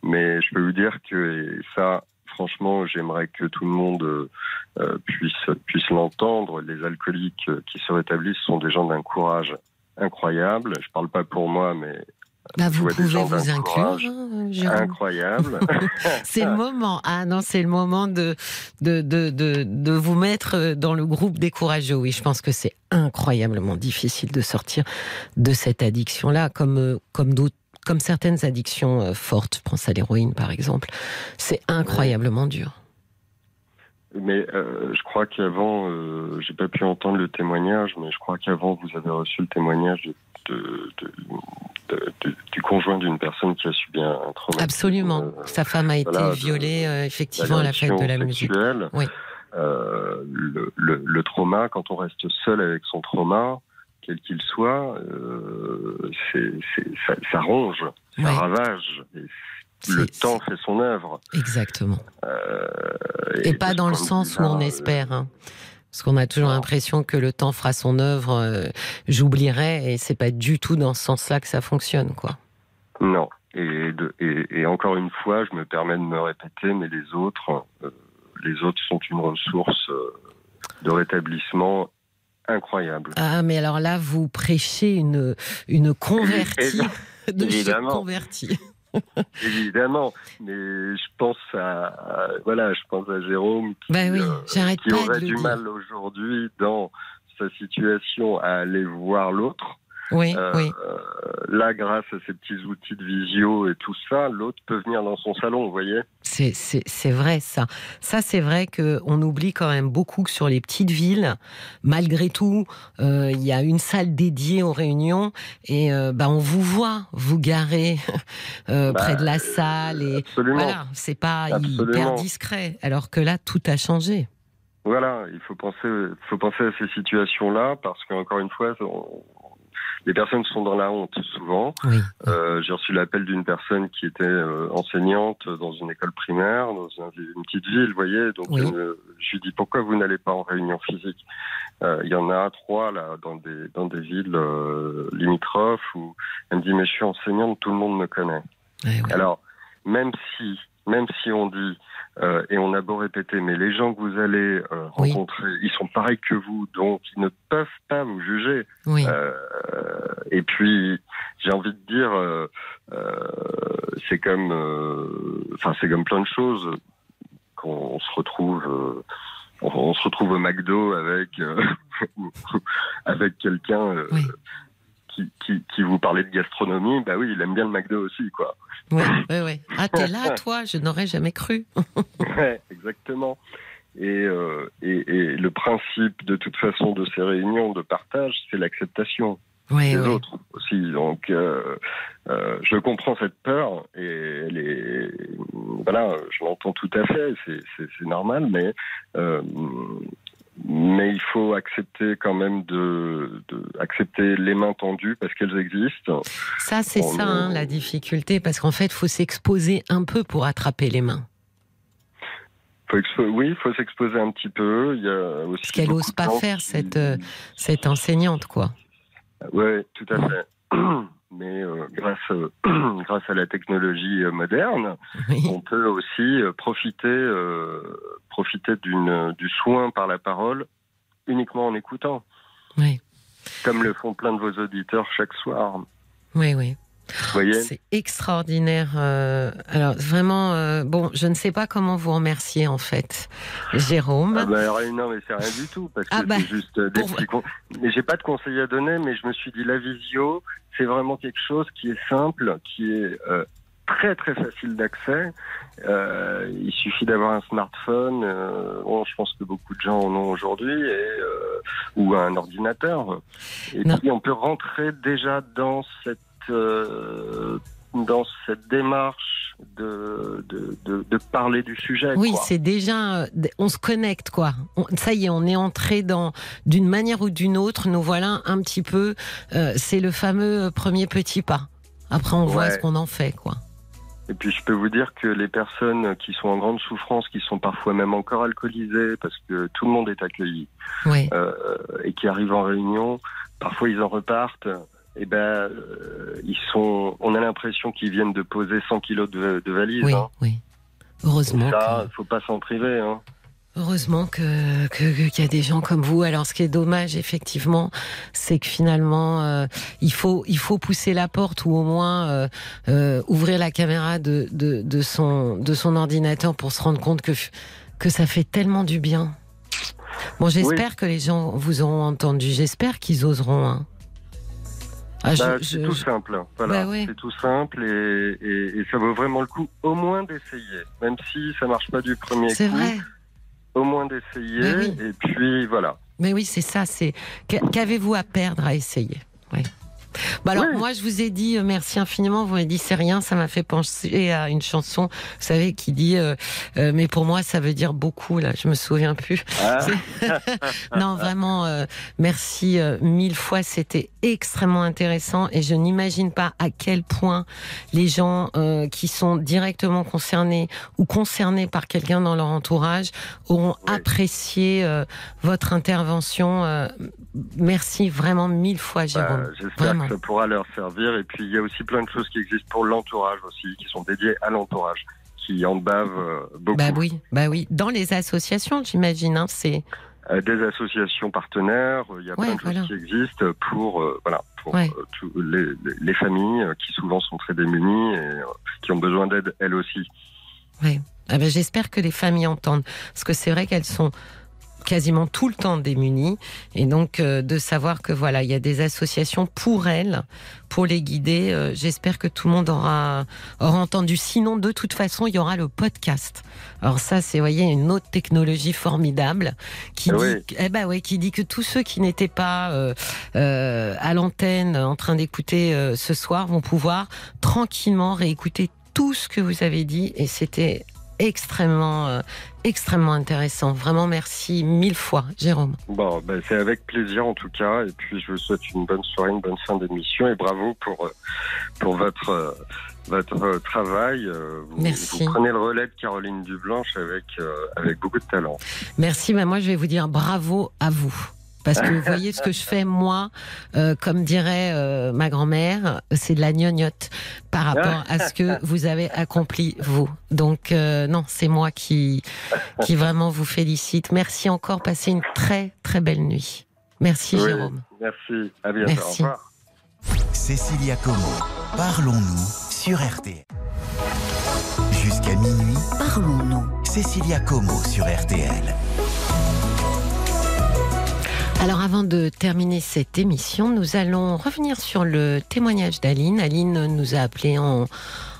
Mais je peux vous dire que et ça, franchement, j'aimerais que tout le monde euh, euh, puisse, puisse l'entendre. Les alcooliques euh, qui se rétablissent sont des gens d'un courage incroyable. Je parle pas pour moi, mais Bah, vous pouvez vous inclure, hein, Jérôme. incroyable. C'est le moment. Ah non, c'est le moment de, de, de, de, de vous mettre dans le groupe des courageux. Oui, je pense que c'est incroyablement difficile de sortir de cette addiction-là, comme, comme d'autres. Comme certaines addictions euh, fortes, pense à l'héroïne par exemple, c'est incroyablement dur. Mais euh, je crois qu'avant, euh, j'ai pas pu entendre le témoignage, mais je crois qu'avant vous avez reçu le témoignage de, de- de- de- de- du conjoint d'une personne qui a subi un, un traumatisme. Absolument. euh, Sa femme a été voilà, violée effectivement à la fête de la musique. Oui. Le, le- le trauma, quand on reste seul avec son trauma, quel qu'il soit, euh, ça, ça ronge, ça ravage. Le temps fait son œuvre. Exactement. Euh, Et pas dans le sens où on vue-là, espère. hein. Parce qu'on a toujours l'impression que le temps fera son œuvre. euh, J'oublierai, et c'est pas du tout dans ce sens-là que ça fonctionne, quoi. Non. Et, de- et, et encore une fois, je me permets de me répéter, mais les autres, euh, les autres sont une ressource euh, de rétablissement incroyable. Ah, mais alors là, vous prêchez une une convertie de Évidemment. convertie. Évidemment, mais je pense à, à- voilà, je pense à Jérôme qui, Bah oui, euh, qui aurait du mal aujourd'hui dans sa situation à aller voir l'autre. Oui, Euh, oui. euh, là, grâce à ces petits outils de visio et tout ça, l'autre peut venir dans son salon, vous voyez. C'est- vrai ça. Ça c'est vrai que on oublie quand même beaucoup que sur les petites villes, malgré tout, euh, il y a une salle dédiée aux réunions et euh, bah on vous voit vous garer Bah, près de la salle et Absolument. voilà, c'est pas hyper discret. Alors que là tout a changé. Voilà, il faut penser, il faut penser à ces situations-là parce qu'encore une fois, on- les personnes sont dans la honte souvent. Oui. Euh, J'ai reçu l'appel d'une personne qui était euh, enseignante dans une école primaire, dans un- une petite ville, vous voyez. Donc, Oui. euh, je lui dis pourquoi vous n'allez pas en réunion physique? Euh, Il y en a trois là dans des dans des villes limitrophes où elle me dit mais je suis enseignante, tout le monde me connaît. Ouais. Alors, même si, même si on dit, euh, et on a beau répéter, mais les gens que vous allez euh, Oui. rencontrer, ils sont pareils que vous, donc ils ne peuvent pas vous juger. Oui. Euh, et puis, j'ai envie de dire, euh, euh, c'est comme, euh, enfin, c'est comme plein de choses. Quand on se retrouve, euh, on, on se retrouve au McDo avec euh, avec quelqu'un. Oui. Qui, qui, qui vous parlait de gastronomie, bah oui, il aime bien le McDo aussi, quoi. Ouais, ouais, ouais. Ah t'es là toi, je n'aurais jamais cru. Ouais, exactement. Et, euh, et, et le principe, de toute façon, de ces réunions de partage, c'est l'acceptation Ouais, des ouais. autres aussi. Donc, euh, euh, je comprends cette peur et elle est, voilà, je l'entends tout à fait. C'est, normal, mais mais il faut accepter quand même de, de accepter les mains tendues parce qu'elles existent. Ça c'est ça hein, la difficulté parce qu'en fait faut s'exposer un peu pour attraper les mains. Faut oui, il faut s'exposer un petit peu. Il y a aussi Parce qu'elle beaucoup ose de pas faire qui- cette, euh, Cette enseignante quoi. Oui, tout à fait. Mais euh, grâce, euh, grâce à la technologie euh, moderne, Oui. on peut aussi profiter, profiter d'une, du soin par la parole uniquement en écoutant, Oui, comme le font plein de vos auditeurs chaque soir. oui, oui. C'est extraordinaire. euh, alors vraiment, euh, bon, je ne sais pas comment vous remercier en fait, Jérôme. ah bah, Non, mais c'est rien du tout, parce que Ah bah, c'est juste euh, des petits Mais j'ai pas de conseils à donner, mais je me suis dit, la visio, c'est vraiment quelque chose qui est simple, qui est euh, très très facile d'accès. Euh, il suffit d'avoir un smartphone. Euh, bon, je pense que beaucoup de gens en ont aujourd'hui, euh, ou un ordinateur. Et Non. puis on peut rentrer déjà dans cette euh, dans cette démarche de de, de, de parler du sujet. Oui, c'est déjà, euh, on se connecte quoi. On- ça y est, on est entré dans, d'une manière ou d'une autre, nous voilà un petit peu. euh, c'est le fameux premier petit pas. Après, on voit ce qu'on en fait quoi. Et puis je peux vous dire que les personnes qui sont en grande souffrance, qui sont parfois même encore alcoolisées, parce que tout le monde est accueilli, euh, et qui arrivent en réunion, parfois ils en repartent. Et ben, euh, ils sont. On a l'impression qu'ils viennent de poser 100 kilos de, de valise. Oui, hein. oui. Heureusement. Ça, que- faut pas s'en priver. Hein. Heureusement que qu'il y a des gens comme vous. Alors, ce qui est dommage, effectivement, c'est que finalement, euh, il faut il faut pousser la porte ou au moins euh, euh, ouvrir la caméra de, de de son de son ordinateur pour se rendre compte que que ça fait tellement du bien. Bon, j'espère que les gens vous auront entendu. J'espère qu'ils oseront. hein. Ah, Bah, c'est tout je- simple. Voilà, Bah ouais. c'est tout simple et, et, et ça vaut vraiment le coup, au moins d'essayer, même si ça marche pas du premier C'est coup. vrai. Au moins d'essayer. Oui. Et puis voilà. Mais oui, c'est ça. C'est Qu'a- qu'avez-vous à perdre à essayer? Oui. Bah alors moi je vous ai dit euh, merci infiniment. Vous m'avez dit c'est rien. Ça m'a fait penser à une chanson, vous savez, qui dit euh, euh, mais pour moi ça veut dire beaucoup. Là, je me souviens plus. Ah, Non, vraiment, euh, merci euh, mille fois. C'était extrêmement intéressant et je n'imagine pas à quel point les gens euh, qui sont directement concernés ou concernés par quelqu'un dans leur entourage auront Oui. apprécié euh, votre intervention. Merci vraiment mille fois, bah, Jérôme. J'espère que ça pourra leur servir. Et puis il y a aussi plein de choses qui existent pour l'entourage aussi, qui sont dédiées à l'entourage, qui en bavent euh, beaucoup. Bah oui, bah oui. Dans les associations, j'imagine. Hein, c'est Euh, des associations partenaires, euh, il y a Ouais, plein de voilà. choses qui existent pour euh, voilà pour Ouais. les, les- les familles qui souvent sont très démunies et qui ont besoin d'aide elles aussi. Ouais. Ah ben, J'espère que les familles entendent. Parce que c'est vrai qu'elles sont quasiment tout le temps démunies. Et donc, euh, de savoir que voilà, il y a des associations pour elles, pour les guider. euh, J'espère que tout le monde aura, aura entendu. Sinon, de toute façon, il y aura le podcast. Alors ça, c'est, voyez, une autre technologie formidable qui Ah dit, oui. eh ben ouais, qui dit que tous ceux qui n'étaient pas euh, euh, à l'antenne en train d'écouter euh, ce soir vont pouvoir tranquillement réécouter tout ce que vous avez dit et c'était extrêmement euh, extrêmement intéressant. Vraiment merci mille fois Jérôme. Bon, ben, c'est avec plaisir en tout cas. Et puis je vous souhaite une bonne soirée, une bonne fin d'émission et bravo pour euh, pour votre euh, votre travail. Vous, Merci. vous prenez le relais de Caroline Dublanche avec euh, avec beaucoup de talent. Merci mais moi je vais vous dire bravo à vous. Parce que vous voyez ce que je fais moi, euh, comme dirait euh, ma grand-mère, c'est de la gnognotte par rapport à ce que vous avez accompli vous. Donc euh, non, c'est moi qui qui vraiment vous félicite. Merci encore, passez une très très belle nuit. Merci Oui. Jérôme. Merci. À bientôt. Merci. Au revoir. Cécilia Como, parlons-nous sur RTL. Jusqu'à minuit, Parlons-nous. Cécilia Como sur RTL. Alors avant de terminer cette émission, nous allons revenir sur le témoignage d'Aline. Aline nous a appelé en,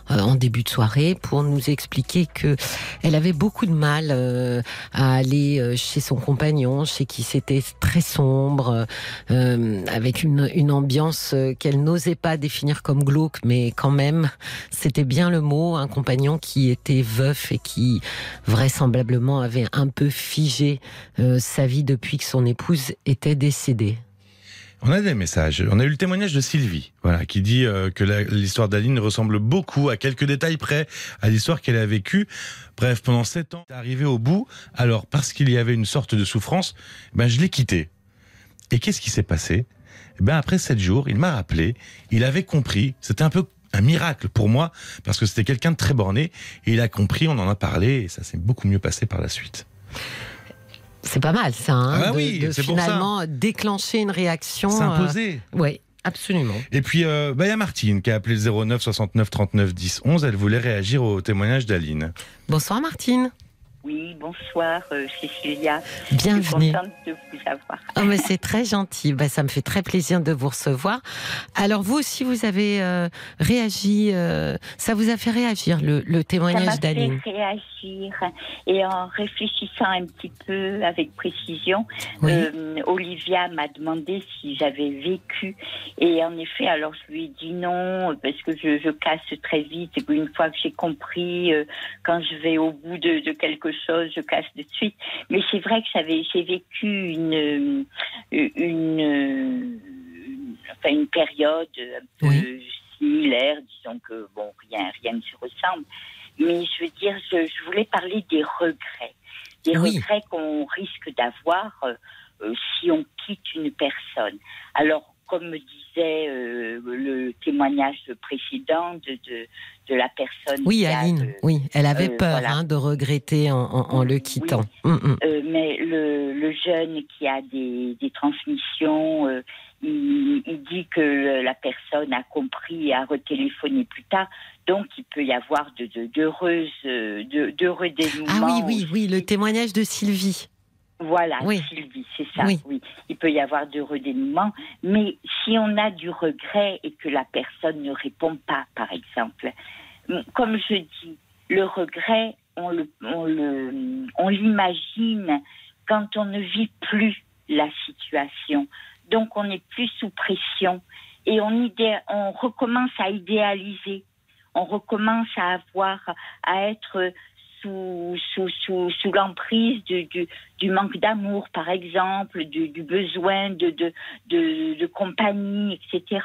en début de soirée pour nous expliquer que elle avait beaucoup de mal euh, à aller euh, chez son compagnon, chez qui c'était très sombre, euh, avec une, une ambiance euh, qu'elle n'osait pas définir comme glauque, mais quand même, c'était bien le mot, un compagnon qui était veuf et qui vraisemblablement avait un peu figé euh, sa vie depuis que son épouse était décédée. On a des messages. On a eu le témoignage de Sylvie, voilà, qui dit euh, que l'histoire d'Aline ressemble beaucoup, à quelques détails près, à l'histoire qu'elle a vécue. Bref, pendant sept ans, arrivé au bout. Alors, parce qu'il y avait une sorte de souffrance, ben je l'ai quitté. Et qu'est-ce qui s'est passé? Eh Ben après sept jours, il m'a rappelé. Il avait compris. C'était un peu un miracle pour moi parce que c'était quelqu'un de très borné et il a compris. On en a parlé et ça s'est beaucoup mieux passé par la suite. C'est pas mal ça, hein, Ah bah de, oui, de c'est pour ça. finalement déclencher une réaction. S'imposer. oui, absolument. Et puis, euh, bah, il y a Martine qui a appelé le 09 69 39 10 11. Elle voulait réagir au témoignage d'Aline. Bonsoir Martine. Oui, bonsoir euh, Cécilia. Bienvenue. Je suis contente de vous avoir. Oh, mais c'est très gentil. Bah, ça me fait très plaisir de vous recevoir. Alors vous aussi, vous avez euh, réagi. euh, ça vous a fait réagir le, le Ça témoignage m'a fait réagir et en réfléchissant un petit peu avec précision, Oui. euh, Olivia m'a demandé si j'avais vécu et en effet, alors je lui ai dit non parce que je, je casse très vite et qu'une fois que j'ai compris, quand je vais au bout de, de quelque chose, je casse de suite. Mais c'est vrai que j'avais j'ai vécu une une, enfin une période un peu similaire, disons que bon rien rien ne se ressemble. Mais je veux dire, je, je voulais parler des regrets, des Oui. regrets qu'on risque d'avoir euh, si on quitte une personne. Alors, comme me disait euh, le témoignage précédent de, de, de la personne. Oui, qui a, Aline. euh, Oui, elle avait euh, peur voilà. hein, de regretter en, en- en le quittant. Hum, hum. euh, mais le, le jeune qui a des, des transmissions, il, il dit que la personne a compris et a retéléphoné plus tard. Donc, il peut y avoir de, de, de, d'heureux dénouements. Ah oui, oui, oui, le témoignage de Sylvie. Voilà, Oui. Sylvie, c'est ça. Oui. Oui. il peut y avoir d'heureux dénouements. Mais si on a du regret et que la personne ne répond pas, par exemple, comme je dis, le regret, on le, on le, on l'imagine quand on ne vit plus la situation. Donc on n'est plus sous pression et on, idé- on recommence à idéaliser. On recommence à avoir, à être sous, sous, sous, sous l'emprise du, du, du manque d'amour, par exemple, du, du besoin de, de, de, de compagnie, etc.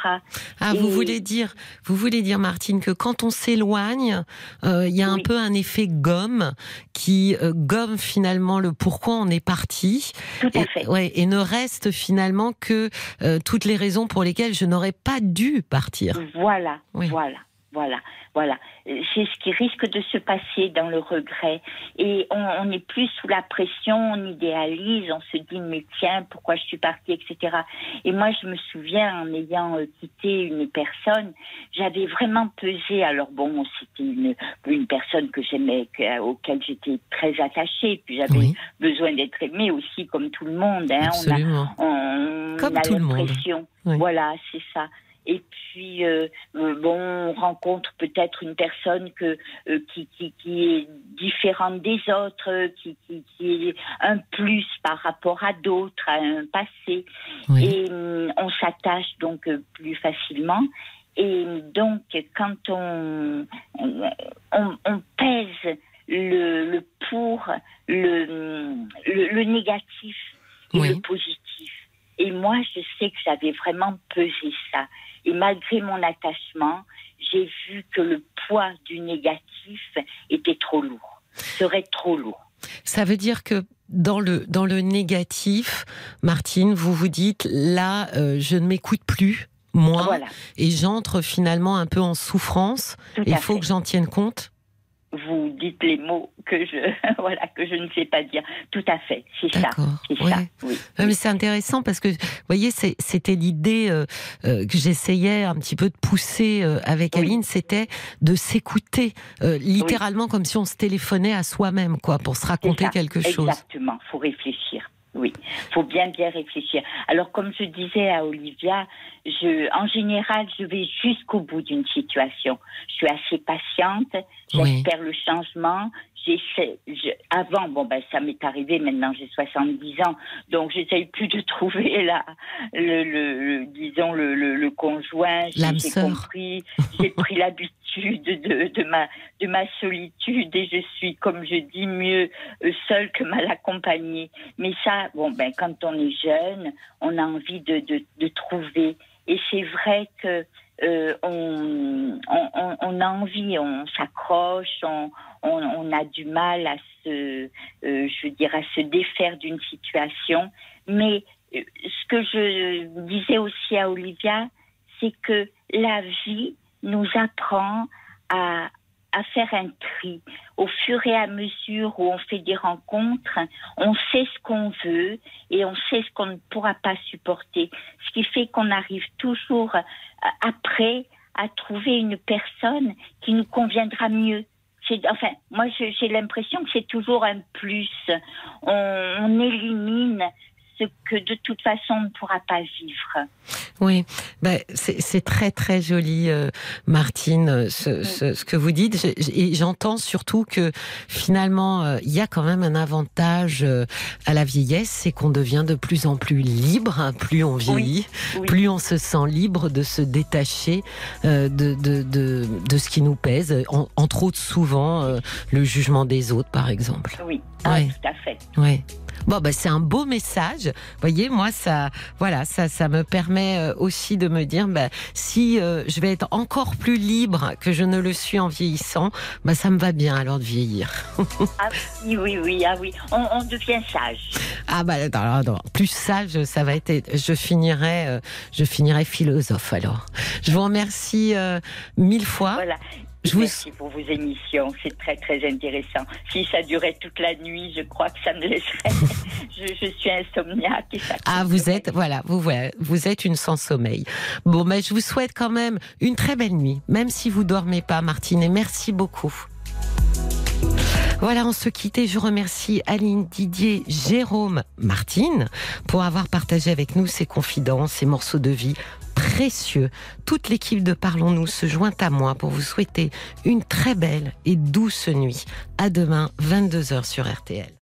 Ah, vous voulez dire, vous voulez dire, Martine, que quand on s'éloigne, euh, il y a un Oui. peu un effet gomme qui euh, gomme finalement le pourquoi on est parti. Tout à Et, fait. ouais, et ne reste finalement que euh, toutes les raisons pour lesquelles je n'aurais pas dû partir. Voilà, Oui. voilà, voilà, voilà. C'est ce qui risque de se passer dans le regret. Et on n'est plus sous la pression, on idéalise, on se dit mais tiens, pourquoi je suis partie, etc. Et moi, je me souviens en ayant euh, quitté une personne, j'avais vraiment pesé. Alors bon, c'était une, une personne que j'aimais, que- auquel j'étais très attachée, puis j'avais Oui, besoin d'être aimée aussi, comme tout le monde. Hein. On a on Comme a tout le monde. Oui. Voilà, c'est ça. Et puis, euh, euh, bon, on rencontre peut-être une personne que, euh, qui, qui, qui est différente des autres, qui, qui, qui est un plus par rapport à d'autres, à un passé. Oui. Et hum, on s'attache donc plus facilement. Et donc, quand on, on, on pèse le, le pour, le, le, le négatif et Oui. le positif. Et moi, je sais que j'avais vraiment pesé ça. Et malgré mon attachement, j'ai vu que le poids du négatif était trop lourd, serait trop lourd. Ça veut dire que dans le dans le négatif, Martine, vous vous dites là, euh, je ne m'écoute plus moi Voilà, et j'entre finalement un peu en souffrance. Il faut fait. que j'en tienne compte. Vous dites les mots que je, voilà, que je ne sais pas dire. Tout à fait, c'est ça. C'est ouais. ça, oui. Ouais, mais c'est intéressant parce que, vous voyez, c'était l'idée euh, euh, que j'essayais un petit peu de pousser euh, avec Oui. Aline, c'était de s'écouter, littéralement comme si on se téléphonait à soi-même, quoi, pour se raconter quelque chose. Exactement, faut réfléchir. Oui, faut bien bien réfléchir. Alors comme je disais à Olivia, je, en général, je vais jusqu'au bout d'une situation. Je suis assez patiente, Oui. j'espère le changement. J'essaie, je- avant, bon ben ça m'est arrivé. Maintenant j'ai 70 ans, donc j'essaye plus de trouver la, le, le, le- disons le, le, le conjoint. J'ai compris, j'ai pris l'habitude de, de ma de ma solitude et je suis, comme je dis, mieux euh, seule que mal accompagnée. Mais ça, bon, ben, quand on est jeune, on a envie de, de, de trouver. Et c'est vrai que euh, on, on, on- a envie, on s'accroche, on, on, a du mal à se, euh, je dire, à se défaire d'une situation. Mais euh, ce que je disais aussi à Olivia, c'est que la vie nous apprend à, à faire un tri. Au fur et à mesure où on fait des rencontres, on sait ce qu'on veut et on sait ce qu'on ne pourra pas supporter. Ce qui fait qu'on arrive toujours euh, après à trouver une personne qui nous conviendra mieux. enfin, moi, j'ai l'impression que c'est toujours un plus. On élimine ce que de toute façon on ne pourra pas vivre. Oui, ben, c'est très très joli, euh, Martine, euh, ce, ce, ce que vous dites. Et j'entends surtout que finalement, euh, il y a quand même un avantage euh, à la vieillesse, c'est qu'on devient de plus en plus libre. hein, plus on vieillit, Oui. plus on se sent libre de se détacher de, de, de, de ce qui nous pèse. En- entre autres, souvent, le jugement des autres, par exemple. Oui, ah, Ouais. tout à fait. Ouais. Bon, bah, c'est un beau message. Vous voyez, moi, ça, voilà, ça, ça me permet euh, aussi de me dire, bah, si euh, je vais être encore plus libre que je ne le suis en vieillissant, bah, ça me va bien alors de vieillir. Ah oui, oui, oui, ah oui. On, on devient sage. Ah bah, non, non, non. plus sage, ça va être. Je finirai, euh, je finirai philosophe alors. Je vous remercie euh, mille fois. Voilà. Je vous- Merci pour vos émissions, c'est très très intéressant. Si ça durait toute la nuit, je crois que ça me laisserait. je, je suis insomniaque. Et ça Ah, vous êtes, voilà, vous, voilà, vous êtes une sans sommeil. Bon, mais je vous souhaite quand même une très belle nuit, même si vous dormez pas, Martine, et merci beaucoup. Voilà, on se quitte je remercie Aline Didier, Jérôme, Martine pour avoir partagé avec nous ces confidences, ces morceaux de vie précieux. Toute l'équipe de Parlons-nous se joint à moi pour vous souhaiter une très belle et douce nuit. À demain, 22h sur RTL.